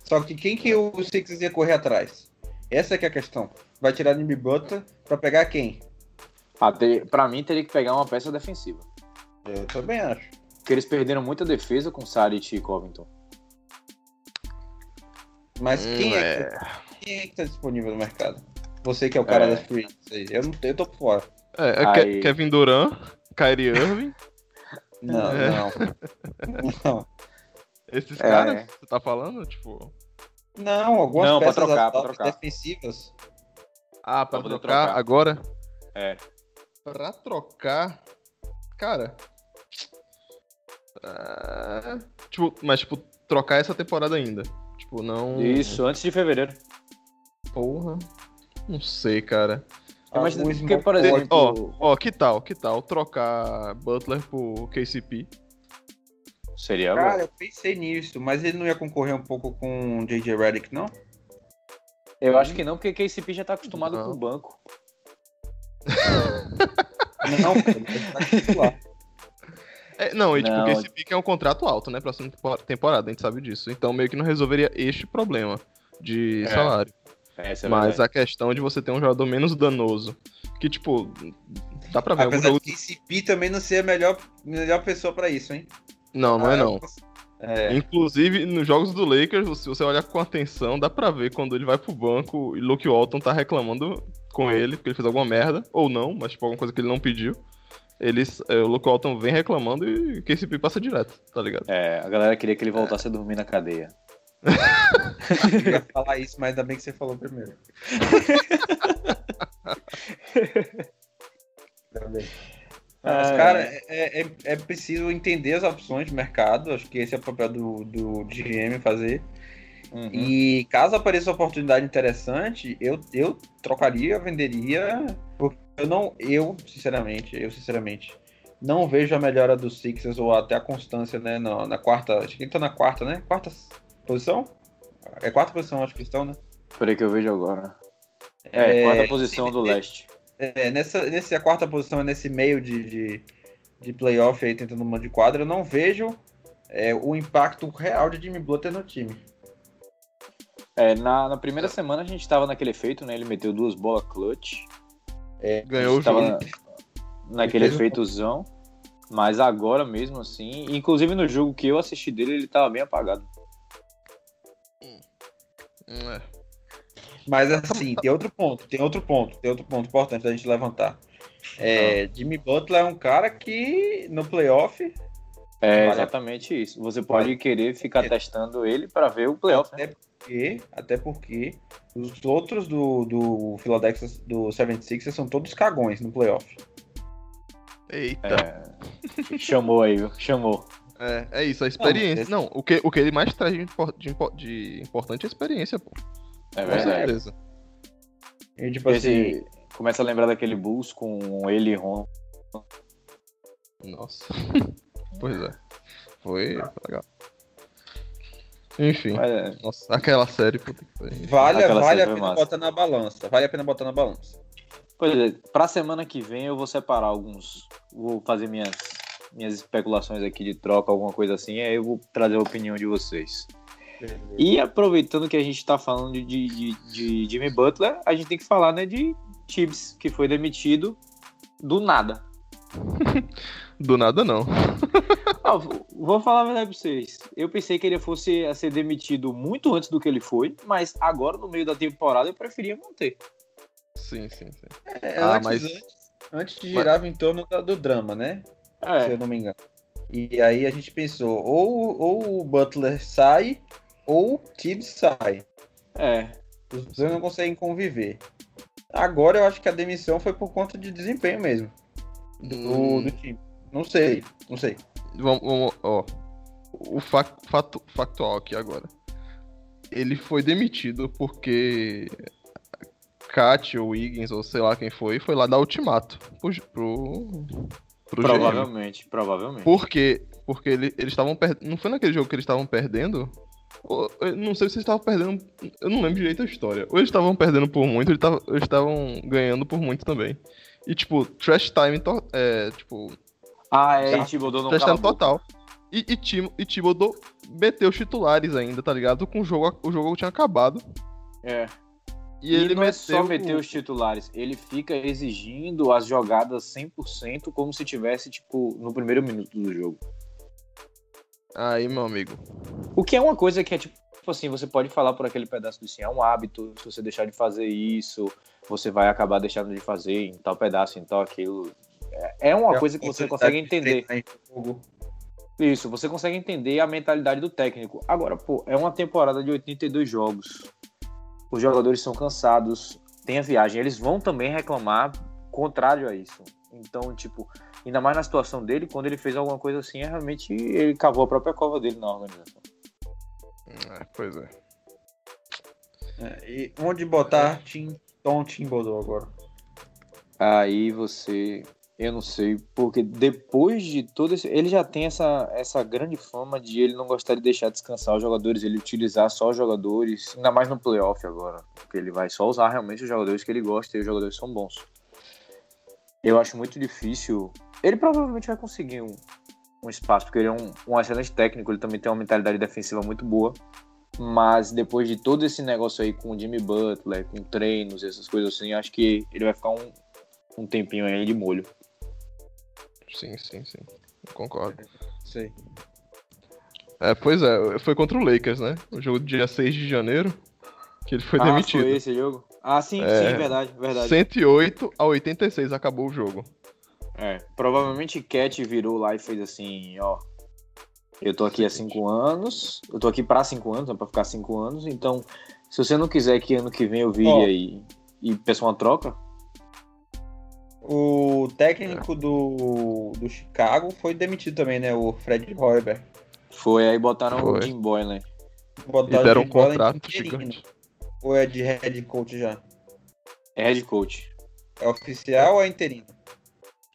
Só que quem que o Sixers ia correr atrás? Essa é que é a questão. Vai tirar Jimmy Butler pra pegar quem? Ah, ter, pra mim teria que pegar uma peça defensiva. Eu também acho. Porque eles perderam muita defesa com Saric e Covington. Mas Hum, quem, é, é. que, quem é que tá disponível no mercado? Você que é o cara É. das free. Eu não eu tô por fora. É, é Aí- Ke- Kevin Durant, Kyrie Irving, Não, É. não. Não. esses É. caras, você tá falando? Tipo. Não, algumas Não, pra peças trocar, pra trocar. defensivas. Ah, pra, Pra trocar, trocar. agora? É. Pra trocar. Cara. ah, tipo, mas tipo, trocar essa temporada ainda. Tipo, não. Isso, antes de fevereiro. Porra. Não sei, cara. Mas porque, Small por exemplo, Ó, ó, que tal, que tal trocar Butler por KCP? Seria Cara, bom. eu pensei nisso, mas ele não ia concorrer um pouco com o JJ Redick, não? Eu acho que não, porque KCP já tá acostumado Não. com o banco. Não, ele tá. É, não, e tipo, Não. o KCP que é um contrato alto, né? Próxima tempo- temporada, a gente sabe disso. Então meio que não resolveria este problema de É, salário. Essa é Mas a questão de você ter um jogador menos danoso. Que, tipo, dá pra ver algum Apesar jogo. de KCP também não ser a melhor, melhor pessoa pra isso, hein? Não, não é não. É, Inclusive, nos jogos do Lakers, se você olhar com atenção, dá pra ver quando ele vai pro banco e Luke Walton tá reclamando com ele, porque ele fez alguma merda, ou não, mas tipo, alguma coisa que ele não pediu. Eles, é, o Luke Walton vem reclamando e o KCP passa direto, tá ligado? É, a galera queria que ele voltasse a dormir na cadeia. eu ia falar isso, mas ainda bem que você falou primeiro. Ainda bem. Mas, É. cara, é, é, é preciso entender as opções de mercado. Acho que esse é o papel do, do GM fazer. Uhum. E caso apareça uma oportunidade interessante, eu, eu trocaria, venderia. Porque eu não, eu, sinceramente, eu sinceramente, não vejo a melhora do Sixers ou até a constância, né? Na, na quarta. Acho que ele tá na quarta, né? Quarta posição? É quarta posição, acho que estão, né? Peraí que eu vejo agora. É, quarta É, posição do leste. É, nessa, nessa a quarta posição, nesse meio de, de, de playoff aí, tentando uma de quadra, eu não vejo é, o impacto real de Jimmy Butler no time. É, na, na primeira semana a gente tava naquele efeito, né? Ele meteu duas bolas clutch. Ganhou o jogo. naquele Ele fez um- efeitozão. Mas agora mesmo assim, inclusive no jogo que eu assisti dele, ele tava bem apagado. Hum, é. Mas assim, tem outro ponto, tem outro ponto, tem outro ponto importante da gente levantar. É, Jimmy Butler é um cara que no playoff, É Vale. exatamente isso. Você pode Vale. querer ficar É. testando ele pra ver o playoff, né? até porque, até porque os outros do, do Philadelphia, do 76ers são todos cagões no playoff. Eita. É, chamou aí? Chamou. É, é isso, a experiência. esse- Não, o, que, o que ele mais traz de, de de importante é a experiência, pô. É Com verdade. certeza. E, tipo assim, Esse, começa a lembrar daquele Bulls com ele e Ron. Nossa. pois é. Foi, legal. Enfim. É, Nossa, aquela série, puta que pariu. vale, Aquela vale a pena massa. botar na balança. Vale a pena botar na balança. Pois é, pra semana que vem eu vou separar alguns. Vou fazer minhas, minhas especulações aqui de troca, alguma coisa assim, aí eu vou trazer a opinião de vocês. E aproveitando que a gente tá falando de, de, de- Jimmy Butler, a gente tem que falar né, de Tibbs, que foi demitido do nada. Do nada, não. Ah, vou- falar a verdade pra vocês. Eu pensei que ele fosse a ser demitido muito antes do que ele foi, mas agora, no meio da temporada, eu preferia manter. Sim, sim, sim. É, Ah, antes, mas- antes, antes girava em torno do drama, né? Se É, eu não me engano. E aí a gente pensou, ou, ou o Butler sai, ou o Tibbs sai. é. Os dois não conseguem conviver. Agora eu acho que a demissão foi por conta de desempenho mesmo. Do, Hum. do time. Não sei, não sei. Vamos, vamos- ó. O fac- fato- factual aqui agora. Ele foi demitido porque Kat ou Wiggins, ou sei lá quem foi, foi lá dar ultimato pro, pro, pro GM. Provavelmente, provavelmente. Porque, porque ele- eles estavam perdendo. Não foi naquele jogo que eles estavam perdendo? Eu não sei se eles estavam perdendo. Eu não lembro direito a história. Ou eles estavam perdendo por muito, ou eles tavam- eles estavam ganhando por muito também. E, tipo, trash time, é, tipo, Ah, é, e Thibodeau não trash time total. E, e, Tim- e Thibodeau meteu os titulares ainda, tá ligado? Com o jogo, o jogo tinha acabado. É. E, E, ele não é só meter os titulares, ele fica exigindo as jogadas 100% como se tivesse, tipo, no primeiro minuto do jogo. Aí, meu amigo. O que é uma coisa que é, tipo assim, você pode falar por aquele pedaço do assim, é um hábito, se você deixar de fazer isso, você vai acabar deixando de fazer em tal pedaço, em tal aquilo. É- É uma coisa que você consegue entender. Isso, você consegue entender a mentalidade do técnico. Agora, pô, é uma temporada de 82 jogos. Os jogadores são cansados, tem a viagem. Eles vão também reclamar contrário a isso. Então, tipo, ainda mais na situação dele, quando ele fez alguma coisa assim, é realmente ele cavou a própria cova dele na organização. É, pois é. É, e onde botar Tim, Tom Timbodo agora? Aí você. Eu não sei, porque depois de todo esse. Ele já tem essa, essa grande fama de ele não gostar de deixar descansar os jogadores, ele utilizar só os jogadores, ainda mais no playoff agora. Porque ele vai só usar realmente os jogadores que ele gosta e os jogadores são bons. Eu acho muito difícil. Ele provavelmente vai conseguir um, um espaço, porque ele é um, um excelente técnico, ele também tem uma mentalidade defensiva muito boa. Mas depois de todo esse negócio aí com o Jimmy Butler, com treinos, essas coisas assim, acho que ele vai ficar um, um tempinho aí de molho. Sim, sim, sim. Concordo. Sei. É, pois é, foi contra o Lakers, né? O jogo do dia 6 de janeiro, que ele foi ah, demitido. foi esse jogo? Ah, sim, É. sim, verdade, verdade. 108 a 86 acabou o jogo. É, provavelmente Cat virou lá e fez assim, ó. Eu tô aqui há cinco anos, eu tô aqui pra cinco anos, é pra ficar cinco anos, então se você não quiser que ano que vem eu vire aí e peça uma troca, O técnico do, do Chicago foi demitido também, né? O Fred Hoiberg. foi aí botaram o Foi. Jim Boylan. E Botaram deram o um Boylan contrato gigante. Ou é de head coach já? É head coach. É oficial ou é interino?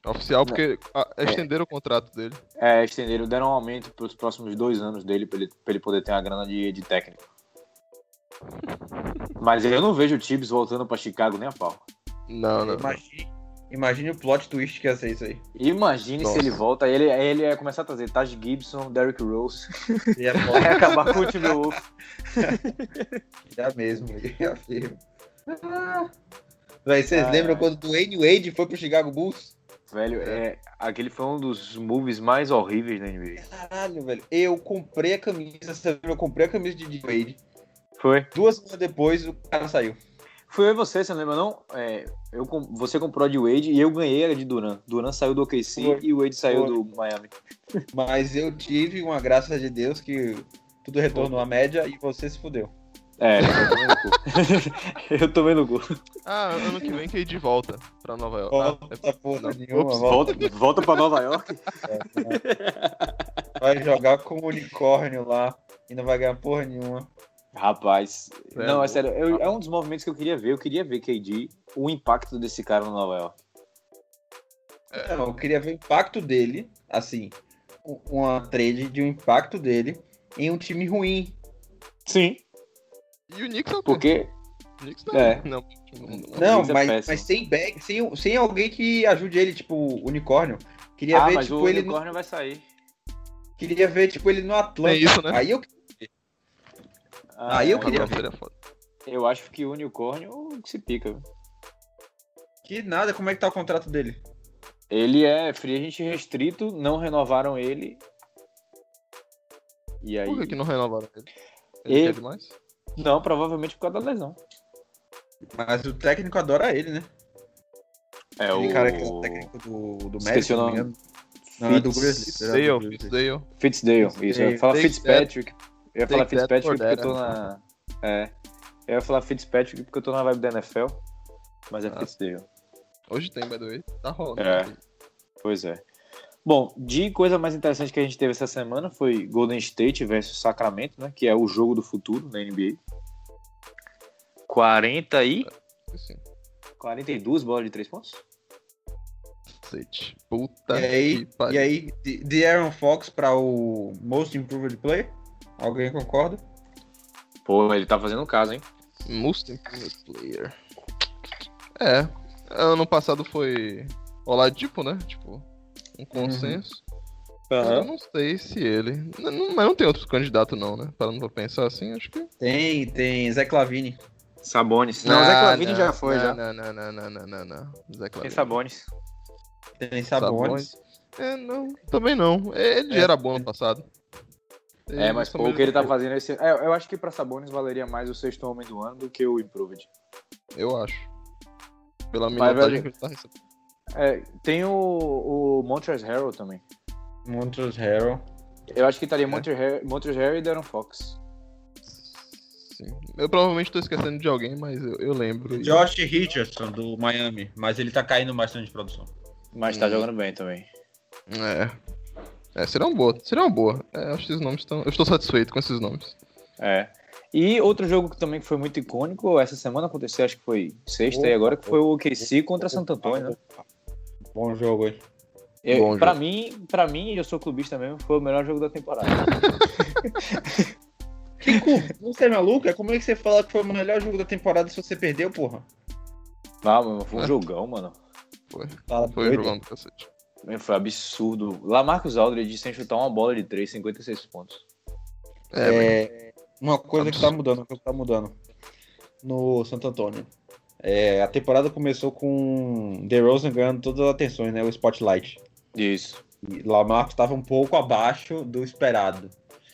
Oficial, porque ah, estenderam o contrato dele. É, estenderam, deram um aumento pros próximos dois anos dele pra ele, pra ele poder ter uma grana de, de técnico. Mas eu não vejo o Tibbs voltando pra Chicago nem a pau. Não, não. não. Imagine, imagine o plot twist que ia ser isso aí. Imagine Nossa. se ele volta, aí ele, ele ia começar a trazer Taj Gibson, Derrick Rose, Ia, aí acabar com o time Wolf. ia mesmo, ia mesmo. Véi, vocês Ah, lembram é. quando o Dwayne Wade foi pro Chicago Bulls? Velho, é, aquele foi um dos moves mais horríveis da NBA. Caralho, velho. Eu comprei a camisa, eu comprei a camisa de Wade. Foi? Duas semanas depois, o cara saiu. Foi eu e você, você não lembra não? É, eu, você comprou a de Wade e eu ganhei a de Duran. Duran saiu do OKC Foi. e o Wade saiu Foi. do Miami. Mas eu tive uma graça de Deus que tudo retornou à média e você se fudeu. É, eu tomei no cu. eu tomei no cu. Ah, ano que vem que de volta pra Nova York. Ah, Volta porra não. nenhuma. Ups, volta. Volta, volta pra Nova York. Vai jogar como unicórnio lá e não vai ganhar porra nenhuma. Rapaz, É, não, é sério, eu- é um dos movimentos que eu queria ver. Eu queria ver KD, o impacto desse cara no Nova York. Não, eu queria ver o impacto dele, assim, uma trade de um impacto dele em um time ruim. Sim. E o Knicks é o quê? Porque, O Knicks não. É. Não, Não, Isso é mas, péssimo. mas sem, back, sem, sem alguém que ajude ele, tipo, unicórnio. Queria ah, ver, mas tipo, o ele. no- unicórnio vai sair. Queria ver, tipo, ele no Atlanta. É isso, né? Aí eu Ah, Aí eu é, queria Não, ver. Eu acho que o unicórnio se pica. que nada, como é que tá o contrato dele? Ele é free agent restrito, não renovaram ele. E aí. Por que, que não renovaram ele? Ele E- quer demais? Não, provavelmente por causa da lesão. Mas o técnico adora ele, né? É Aquele o. cara que é o técnico do, do Magic, Esqueci o não nome. engano. Não, é do Fitz- Grizzlies. é do Fitzdale. Fitzdale. Fitzdale, isso. Eu ia falar Take Fitzpatrick. Eu ia falar take Fitzpatrick porque eu tô na. É. Eu ia falar Fitzpatrick porque eu tô na vibe da NFL. Mas é Ah. Fitzdale. Hoje tem, by the way. Tá rolando. É. Pois é. Bom, de coisa mais interessante que a gente teve essa semana foi Golden State versus Sacramento, né? Que é o jogo do futuro na NBA. 40 e. Assim, 42 bolas de 3 pontos? cacete. Puta E aí, que pariu. e aí, de- Aaron Fox pra o Most Improved Player? Alguém concorda? Pô, ele tá fazendo caso, hein? Most Improved Player. É. Ano passado foi Oladipo, né? Tipo, um consenso. Eu não sei se ele. N- não- mas não tem outro candidato, não, né? Parando pra pensar assim, acho que. Tem, tem Zé Clavini. Sabonis. Não, o Zé Ah, Clavini não, já foi, não, já. Não, não, não, não, não, não, não. Zé Tem Clavini. Sabonis. Tem Sabonis. É, não, também não. Ele É. era bom no passado. É, mas só pô, o que ele tá fazendo esse. É, eu acho que pra Sabonis valeria mais o sexto homem do ano do que o Improved. Eu acho. Pela Mas, minutagem que ele tá recebendo. É, tem o, o Montrezl Harrell também. Montrezl Harrell. Eu acho que estaria É. Montrezl Harrell, e Darren Fox. Sim. Eu provavelmente tô esquecendo de alguém, mas eu, eu lembro. Josh Richardson, do Miami. Mas ele tá caindo bastante de produção. Mas tá Hum. jogando bem também. É. É, seria uma boa. Seria uma boa. É, acho que esses nomes estão. Eu estou satisfeito com esses nomes. É. E outro jogo que também foi muito icônico, essa semana aconteceu, acho que foi sexta Opa, e agora, que foi o OKC contra Santo Antônio, né? Bom jogo aí. Eu, Bom pra jogo. mim, pra mim, e eu sou clubista mesmo, foi o melhor jogo da temporada. Que cu, você é maluco? É como é que você fala que foi o melhor jogo da temporada se você perdeu, porra? Ah, mano, foi um jogão, mano. Foi, Fala foi doido. jogando do cacete. Foi absurdo. Lá Marcos Aldridge sem chutar uma bola de 3, 56 pontos. É, É, uma coisa que tá mudando, uma coisa que tá mudando no Santo Antônio. É, a temporada começou com DeRozan ganhando todas as atenções, né? O spotlight. Isso. E Lamarcus estava um pouco abaixo do esperado.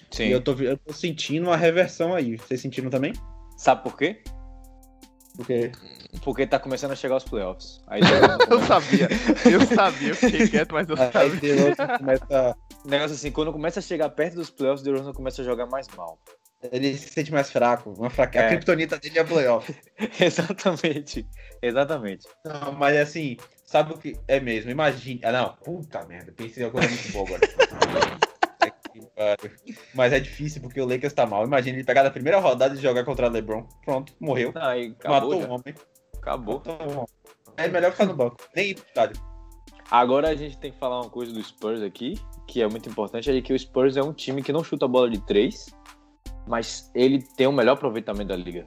Sim. E eu tô, eu tô sentindo uma reversão aí. Vocês sentiram também? Sabe por quê? Porque Porque tá começando a chegar os playoffs. Aí eu sabia, eu sabia, eu fiquei quieto, mas eu aí sabia. DeRozan começa. O negócio assim, quando começa a chegar perto dos playoffs, o DeRozan começa a jogar mais mal. Ele se sente mais fraco. Uma fraca... A É. criptonita dele é playoff. Exatamente. Exatamente. Não, mas assim, sabe o que é mesmo? Imagine. Ah, não. Puta merda. Pensei em uma coisa muito boa agora. É pariu. Mas é difícil porque o Lakers tá mal. Imagina ele pegar na primeira rodada e jogar contra o LeBron. Pronto, morreu. Aí acabou. Matou o homem. Acabou. Matou o homem. É melhor ficar no banco. Nem ir pro estádio. Agora a gente tem que falar uma coisa do Spurs aqui, que é muito importante, é que o Spurs é um time que não chuta a bola de 3, mas ele tem o melhor aproveitamento da liga.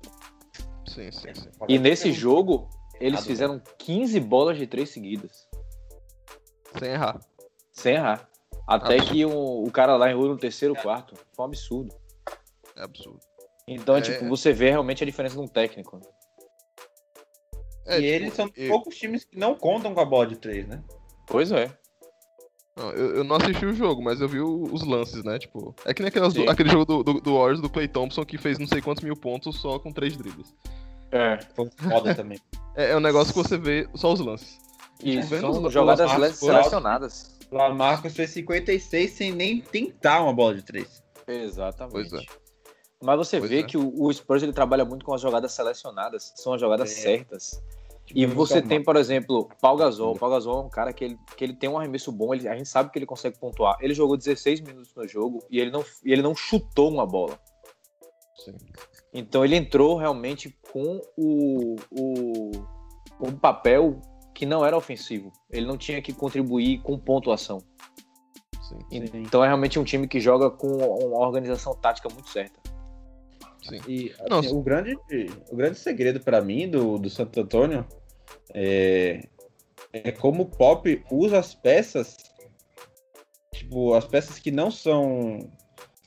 Sim, sim, sim. E nesse jogo, eles Nada, fizeram 15 bolas de 3 seguidas, Sem errar. sem errar. Até Absurdo. que o, o cara lá errou no terceiro quarto. Foi um absurdo. É absurdo. Então, É. tipo, você vê realmente a diferença de um técnico. É, e tipo, eles são eu- poucos times que não contam com a bola de três, né? Pois é. Não, eu, eu não assisti o jogo, mas eu vi o- os lances, né? Tipo, é que nem aquelas do- aquele jogo do, do, do Warriors do Clay Thompson que fez não sei quantos mil pontos só com três dribles. É. Foi foda também. É, é um negócio que você vê só os lances. E Tipo, vendo são os- jogadas marcos selecionadas. Lamarcus fez 56 sem nem tentar uma bola de três. Exatamente. Pois é. Mas você Pois vê é. que o, o Spurs ele trabalha muito com as jogadas selecionadas, são as jogadas É. certas. Tipo, E não você tem, por exemplo, Pau Gasol. O Pau Gasol é um cara que ele, que ele tem um arremesso bom, ele- a gente sabe que ele consegue pontuar. Ele jogou 16 minutos no jogo e ele não, e ele não chutou uma bola. Sim. Então ele entrou realmente com o, o, um papel que não era ofensivo. Ele não tinha que contribuir com pontuação. Sim, Então é realmente um time que joga com uma organização tática muito certa. Sim. E assim, o, grande, o grande segredo pra mim do, do Santo Antônio é, é como o Pop usa as peças, tipo, as peças que não são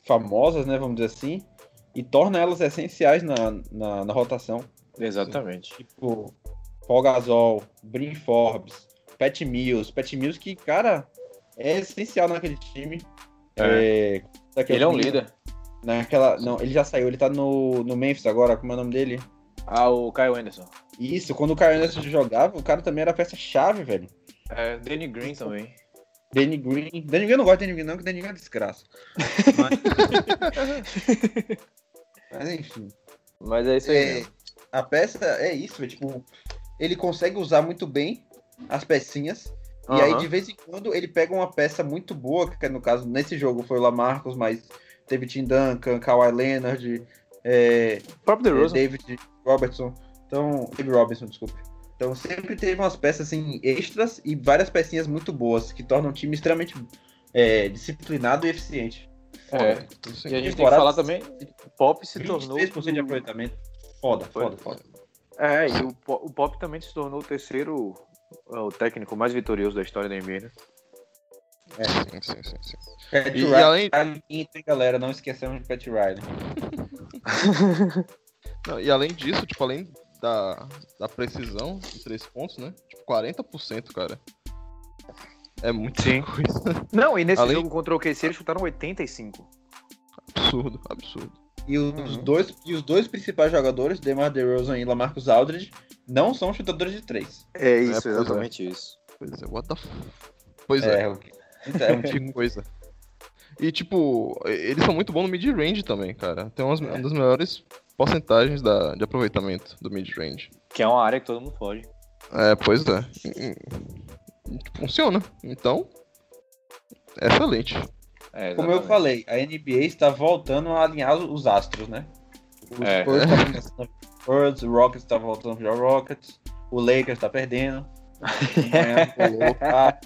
famosas, né, vamos dizer assim, e torna elas essenciais na, na, na rotação. Exatamente. Tipo, Paul Gasol, Brin Forbes, Pat Mills. Pat Mills que, cara, é essencial naquele time. É, daquele Ele é um líder. Naquela, não, ele já saiu, ele tá no, no Memphis agora, como é o nome dele? Ah, o Kyle Anderson. Isso, quando o Kyle Anderson jogava, o cara também era peça-chave, velho. É, Danny Green também. Danny Green. Danny Green eu não gosto de Danny Green, não, que Danny Green é desgraça. Mas, Mas, enfim. Mas é isso aí. É, mesmo. a peça é isso, velho. Tipo, ele consegue usar muito bem as pecinhas. E aí, de vez em quando, ele pega uma peça muito boa, que no caso, nesse jogo foi o Lamarcus, mas teve Tim Duncan, Kawhi Leonard, é, próprio é. David Robertson. Então, David Robinson, desculpe. Então sempre teve umas peças assim extras e várias pecinhas muito boas que tornam o time extremamente é, disciplinado e eficiente. É. Sim. E a gente tem que falar também, o Pop se tornou... 23% de aproveitamento. Foda, foda, foda. É, e o, o Pop também se tornou o terceiro é, o técnico mais vitorioso da história da NBA, né? Sim, sim, sim, sim. Pat E- Riley, além- hein, galera, não esquecemos de Pat Riley. Não, e além disso, tipo, além da, da precisão de três pontos, né? Tipo, 40%, cara. É muita Sim. coisa. Não, e nesse Além- jogo contra o OKC eles chutaram 85. Absurdo, absurdo. E os, dois, e os dois principais jogadores, DeMar DeRozan e Lamarcus Aldridge, não são chutadores de três. É isso, pois é. exatamente isso. Pois é, what the f... Pois é, É, o que- é um coisa. E, tipo, eles são muito bons no mid-range também, cara. Tem umas, uma das melhores porcentagens da, de aproveitamento do mid-range. Que é uma área que todo mundo pode. É, pois é. Funciona. Então, é excelente. É, Como eu falei, a NBA está voltando a alinhar os astros, né? Os É. Spurs Rockets tá voltando a jogar Rockets, o Lakers tá perdendo. Tá,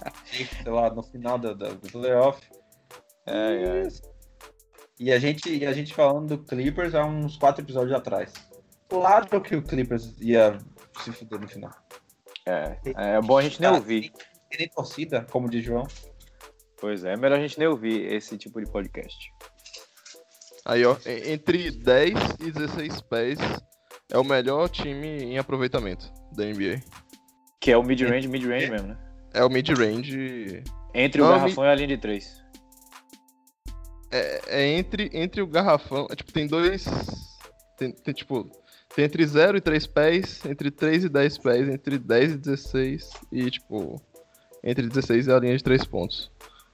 sei lá, no final da, da, do playoff. É, é. E a gente, e a gente falando do Clippers há uns quatro episódios atrás. Claro que o Clippers ia se fuder no final. É, é bom a gente nem ouvir. Tem nem torcida, como diz João. Pois é, é melhor a gente nem ouvir esse tipo de podcast. Aí, ó, entre 10 e 16 pés é o melhor time em aproveitamento da NBA. Que é o mid-range, mid-range mesmo, né? É o mid-range. Entre o Não, garrafão e a linha de três. É, é entre, entre o garrafão. é, tipo, tem dois. Tem, tem, tipo. Tem entre 0 e 3 pés, entre 3 e 10 pés, entre 10 e 16 e, tipo. Entre 16 e a linha de 3 pontos.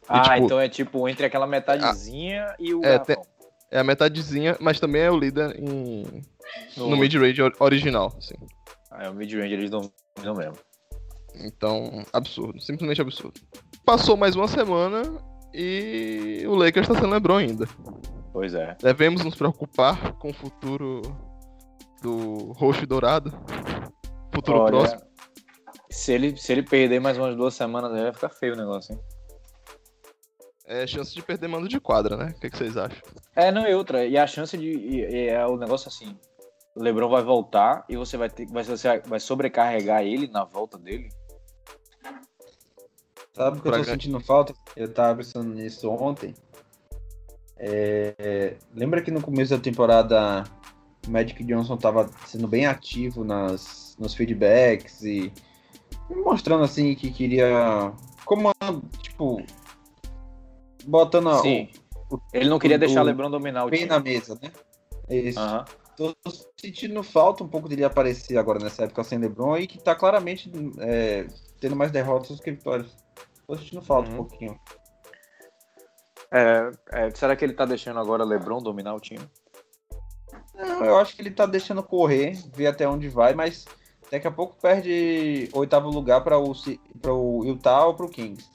Ah, tipo- então é tipo entre aquela metadezinha e o É, garrafão. É a metadezinha, mas também é o líder em, No- no mid-range or- original, assim. Ah, é o mid-range, eles dominam mesmo. Então, absurdo, simplesmente absurdo. Passou mais uma semana e o Lakers está sem LeBron ainda. Pois é. Devemos nos preocupar com o futuro do roxo e dourado? Futuro Olha, próximo? Se ele, se ele perder mais umas duas semanas aí, vai ficar feio o negócio, hein? É chance de perder mando de quadra, né? O que, que vocês acham? É, não, e outra. E a chance de. e é o negócio assim. O Lebron vai voltar e você vai ter. Vai, você vai sobrecarregar ele na volta dele. Sabe o que eu tô sentindo falta? Eu tava pensando nisso ontem. É, Lembra que no começo da temporada o Magic Johnson tava sendo bem ativo nas, nos feedbacks e mostrando assim que queria. Como, tipo. Botando a- Sim. o, Ele não queria o- deixar o Lebron dominar o pé time. na mesa, né? Isso. Aham. Tô sentindo falta um pouco dele aparecer agora nessa época sem LeBron e que tá claramente é, tendo mais derrotas do que vitórias. Tô sentindo falta Uhum. um pouquinho. É, é, será que ele tá deixando agora Lebron dominar o time? Não, eu acho que ele tá deixando correr, ver até onde vai, mas daqui a pouco perde oitavo lugar para o, pra o Utah ou pro Kings.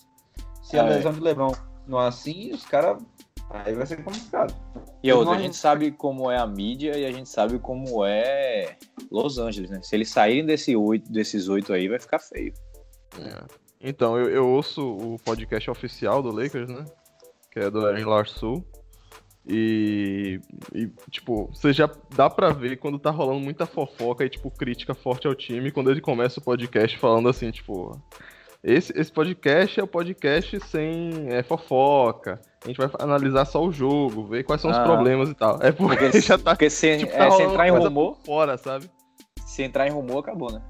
Se a É. lesão de LeBron não é assim, os caras. Aí vai ser complicado. E outra, a gente sabe como é a mídia e a gente sabe como é Los Angeles, né? Se eles saírem desse oito, desses oito aí, vai ficar feio. É. Então, eu, eu ouço o podcast oficial do Lakers, né? Que é do Aaron Larsul. E, e, tipo, você já dá pra ver quando tá rolando muita fofoca e, tipo, crítica forte ao time, quando ele começa o podcast falando assim, tipo, esse, esse podcast é o podcast sem é, fofoca. A gente vai analisar só o jogo, ver quais são os Ah. problemas e tal. É porque, Porque, já tá, porque se, tipo, é, tá se rolando entrar em rumor, fora, sabe? se entrar em rumor, acabou, né?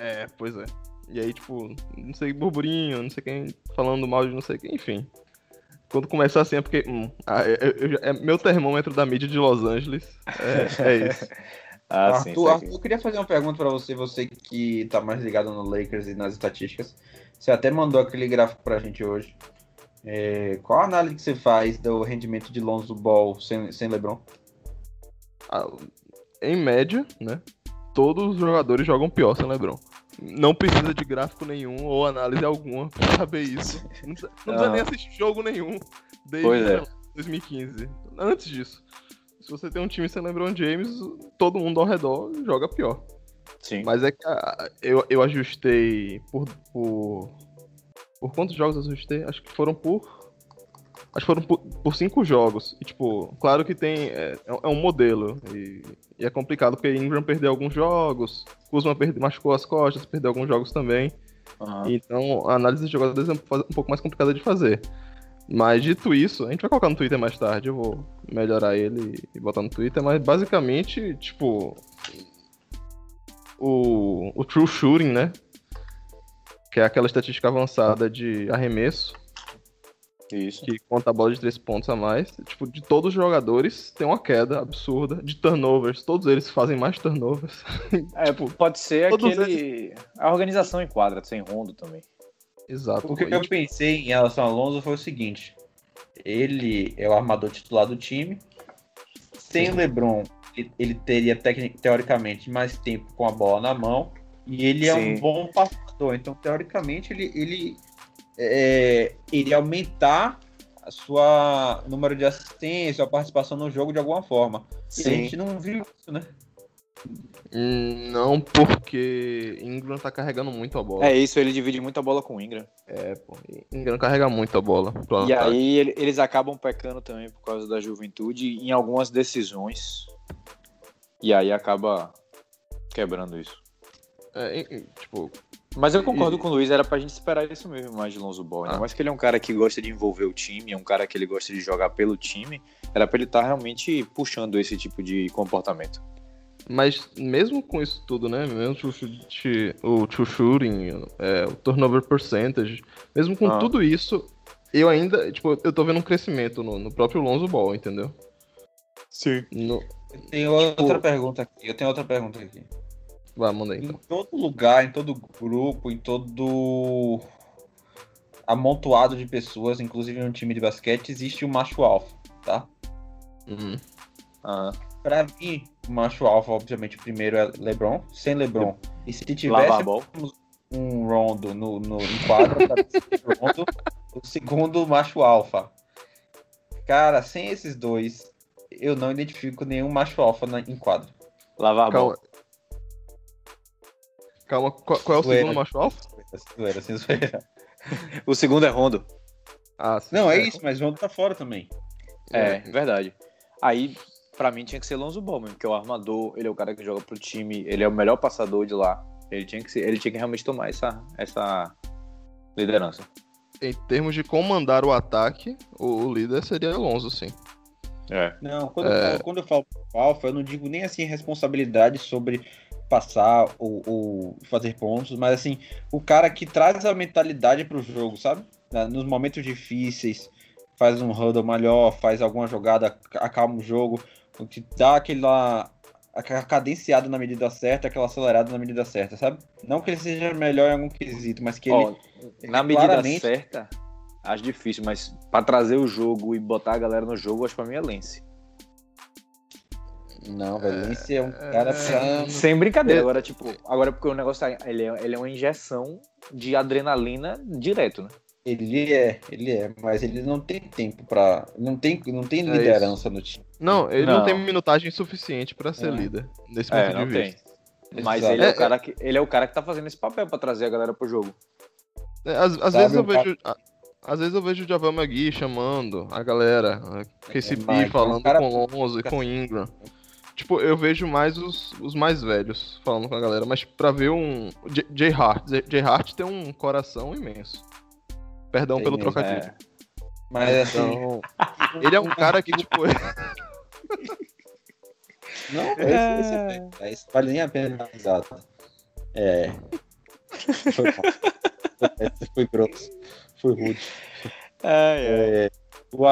É, pois é. E aí, tipo, não sei, burburinho, não sei quem falando mal de não sei quem, enfim. Quando começar assim é porque. hum, ah, eu- é meu termômetro da mídia de Los Angeles. É, é isso. Ah, sim. Arthur, saquei. Arthur, eu queria fazer uma pergunta pra você, você que tá mais ligado no Lakers e nas estatísticas. Você até mandou aquele gráfico pra gente hoje. É, qual a análise que você faz do rendimento de Lonzo Ball sem, sem LeBron? Ah, em média, né? Todos os jogadores jogam pior sem LeBron. Não precisa de gráfico nenhum ou análise alguma pra saber isso. Não precisa, não precisa Ah. nem assistir jogo nenhum desde é. sei lá, 2015. Antes disso. Se você tem um time sem LeBron James, todo mundo ao redor joga pior. Sim. Mas é que ah, eu, eu ajustei por, por. Por quantos jogos eu ajustei? Acho que foram por. Acho que foram por, por cinco jogos. E, tipo, claro que tem. É, é um modelo. E, e é complicado porque Ingram perdeu alguns jogos. Kuzma perde, machucou as costas, perdeu alguns jogos também. Aham. Então a análise de jogadores é um um pouco mais complicada de fazer. Mas dito isso, a gente vai colocar no Twitter mais tarde, eu vou melhorar ele e botar no Twitter, mas basicamente, tipo. O, o True Shooting, né? Que é aquela estatística avançada de arremesso, Isso. que conta a bola de três pontos a mais. Tipo, de todos os jogadores, tem uma queda absurda. De turnovers, todos eles fazem mais turnovers. É, tipo, pode ser aquele. A organização em quadra, sem rondo também. Exato. O que eu pensei em relação ao Alonso foi o seguinte: ele é o armador titular do time. Sem o LeBron, ele- teria teoricamente mais tempo com a bola na mão. E ele é Sim. um bom passador. Então, teoricamente, ele, ele é, iria aumentar a sua número de assistência, a participação no jogo de alguma forma. E a Sim. gente não viu isso, né? Não porque Ingram tá carregando muito a bola. É isso, ele divide muita bola com o Ingram. É, pô. Ingram carrega muito a bola. E ataque. aí ele- eles acabam pecando também por causa da juventude em algumas decisões. E aí acaba quebrando isso. É, tipo, Mas eu concordo com o Luiz, era pra gente esperar isso mesmo mais de Lonzo Ball. Ainda Ah. mais que ele é um cara que gosta de envolver o time, é um cara que ele gosta de jogar pelo time. Era pra ele estar realmente puxando esse tipo de comportamento. Mas mesmo com isso tudo, né? Mesmo o true shooting, é, o turnover percentage, mesmo com Ah. tudo isso, eu ainda, tipo, eu tô vendo um crescimento no, no próprio Lonzo Ball, entendeu? Sim. No... Eu tenho outra pergunta aqui. Eu tenho outra pergunta aqui. Vai, manda aí, Em então. todo lugar, em todo grupo, em todo amontoado de pessoas, inclusive no time de basquete, existe um macho alfa, tá? Uhum. Ah, Pra mim, o macho alfa, obviamente, o primeiro é LeBron, sem LeBron. E se tivesse um Rondo no, no em pra ser Rondo, o segundo macho alfa. Cara, sem esses dois, eu não identifico nenhum macho alfa na, em quadra. Lavar a Calma. bola. Calma, qual, qual é o Zoeira. segundo macho alfa? Zoeira, sem zoeira. O segundo é Rondo. Ah, sim. Não, é isso, mas Rondo tá fora também. É, verdade. Aí, pra mim, tinha que ser Lonzo Ball mesmo, porque é o armador, ele é o cara que joga pro time, ele é o melhor passador de lá. Ele tinha que, ser, ele tinha que realmente tomar essa, essa liderança. Em termos de comandar o ataque, o, líder seria Alonso, sim. É. Não, quando, É. eu, falo, quando eu falo alfa, eu não digo nem assim responsabilidade sobre passar ou, ou fazer pontos, mas assim, o cara que traz a mentalidade pro jogo, sabe? Nos momentos difíceis, faz um huddle melhor, faz alguma jogada, acalma o jogo, o que dá aquela aquela cadenciada na medida certa, aquela acelerada na medida certa, sabe? Não que ele seja melhor em algum quesito, mas que ele Ó, na medida claramente- certa, acho difícil, mas pra trazer o jogo e botar a galera no jogo, acho que pra mim é Lance. Não, velho, esse é um cara pra... Sem brincadeira. É. Agora, tipo, agora porque o negócio tá, ele é, ele é uma injeção de adrenalina direto, né? Ele é, ele é, mas ele não tem tempo pra. Não tem, não tem É liderança no time. Não, ele não, Não. tem minutagem suficiente pra ser É. líder, nesse É, ponto não de tem. vista. Mas Exato. ele é, É, o cara que, ele é o cara que tá fazendo esse papel pra trazer a galera pro jogo. É, Às, às vezes eu cara- vejo. a- Às vezes eu vejo o Javel McGee chamando a galera, a KCP mas é um falando cara- com Lonzo e com Ingram. Tipo, eu vejo mais os, os mais velhos falando com a galera, mas pra ver um. J- Jay Hart. J- Jay Hart tem um coração imenso. Perdão Tem pelo mesmo, trocadilho. É. Mas assim. Então, ele é um cara que, tipo, Não, esse, esse, é, esse vale nem a pena risada. É. Foi foi grosso. Foi rude. É, o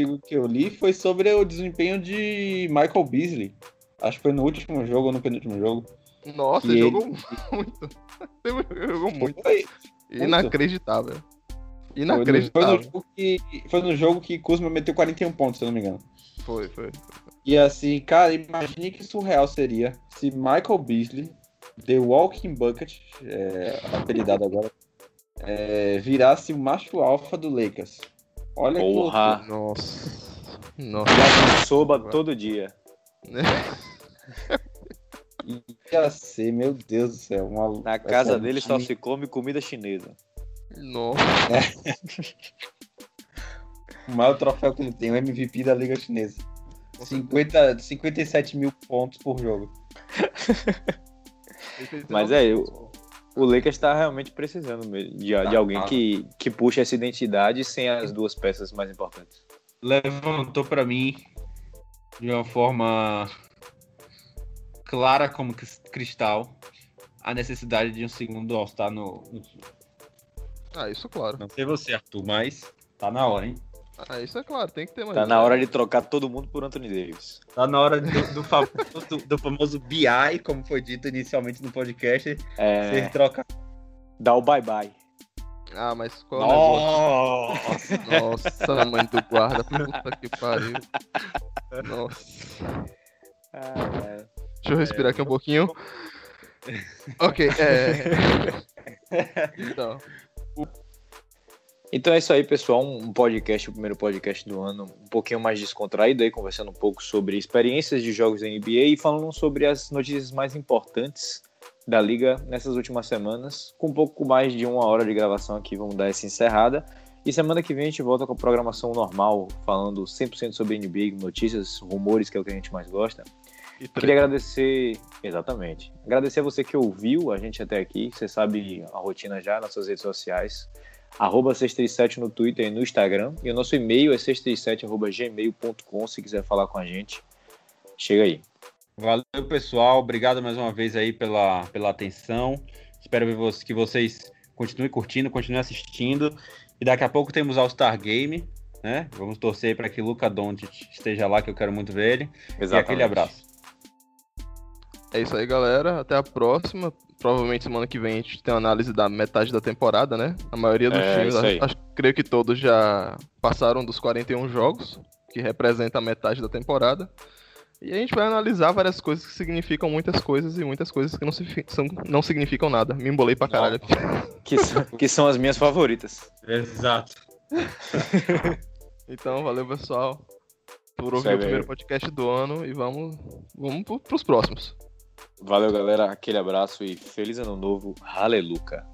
artigo que eu li foi sobre o desempenho de Michael Beasley. Acho que foi no último jogo ou no penúltimo jogo. nossa, ele ele- jogou muito. Ele jogou muito. Foi, Inacreditável. foi, no, Inacreditável. foi no jogo que, foi no jogo que Kuzma meteu 41 pontos, se eu não me engano. Foi, foi. E assim, cara, imagine que surreal seria se Michael Beasley, The Walking Bucket, é, apelidado agora, é, virasse o macho alfa do Lakers. Olha que loucura. Porra. Nossa. Nossa. Já soba todo dia. Ia ser, meu Deus do céu. Uma, Na casa essa- dele só se come comida chinesa. Nossa. O maior troféu que ele tem, o MVP da Liga Chinesa. 50, 57 mil pontos por jogo. Mas é, o, o Lakers tá realmente precisando mesmo de, de alguém que, que puxe essa identidade sem as duas peças mais importantes. levantou pra mim de uma forma clara como cris- cristal a necessidade de um segundo All-Star no, no time. Ah, isso claro. Não sei você, Arthur, mas tá na hora, hein? Ah, isso é claro, tem que ter mais. Tá na hora de trocar todo mundo por Anthony Davis. Tá na hora do, do famoso, do famoso BI, como foi dito inicialmente no podcast, É, ser troca. dá o bye-bye. Ah, mas qual é o negócio? Nossa! Nossa, mãe do guarda, puta que pariu. Nossa. Ah, Deixa eu respirar aqui um pouquinho. Ok, é. Então. Então é isso aí, pessoal. Um podcast, o primeiro podcast do ano, um pouquinho mais descontraído aí, conversando um pouco sobre experiências de jogos da NBA e falando sobre as notícias mais importantes da liga nessas últimas semanas. Com um pouco mais de uma hora de gravação aqui, vamos dar essa encerrada. E semana que vem a gente volta com a programação normal, falando 100% sobre NBA, notícias, rumores, que é o que a gente mais gosta. E Queria agradecer, exatamente, agradecer a você que ouviu a gente até aqui. Você sabe a rotina já nas suas redes sociais. Arroba 637 no Twitter e no Instagram. E o nosso e-mail é 637.gmail.com se quiser falar com a gente. Chega aí. Valeu, pessoal. Obrigado mais uma vez aí pela, pela atenção. Espero que vocês continuem curtindo, continuem assistindo. E daqui a pouco temos All-Star Game, né? Vamos torcer para que Luca Doncic esteja lá, que eu quero muito ver ele. E aquele abraço. É isso aí, galera. Até a próxima. Provavelmente semana que vem a gente tem uma análise da metade da temporada, né? A maioria dos É, times, acho, acho- creio que todos já passaram dos 41 jogos, que representa a metade da temporada. E a gente vai analisar várias coisas que significam muitas coisas e muitas coisas que não, são- não significam nada. Me embolei pra caralho aqui. Que, são- que são as minhas favoritas. Exato. Então, valeu, pessoal, por ouvir o primeiro podcast do ano e vamos, vamos pro- pros próximos. Valeu, galera. Aquele abraço e feliz ano novo. Aleluia.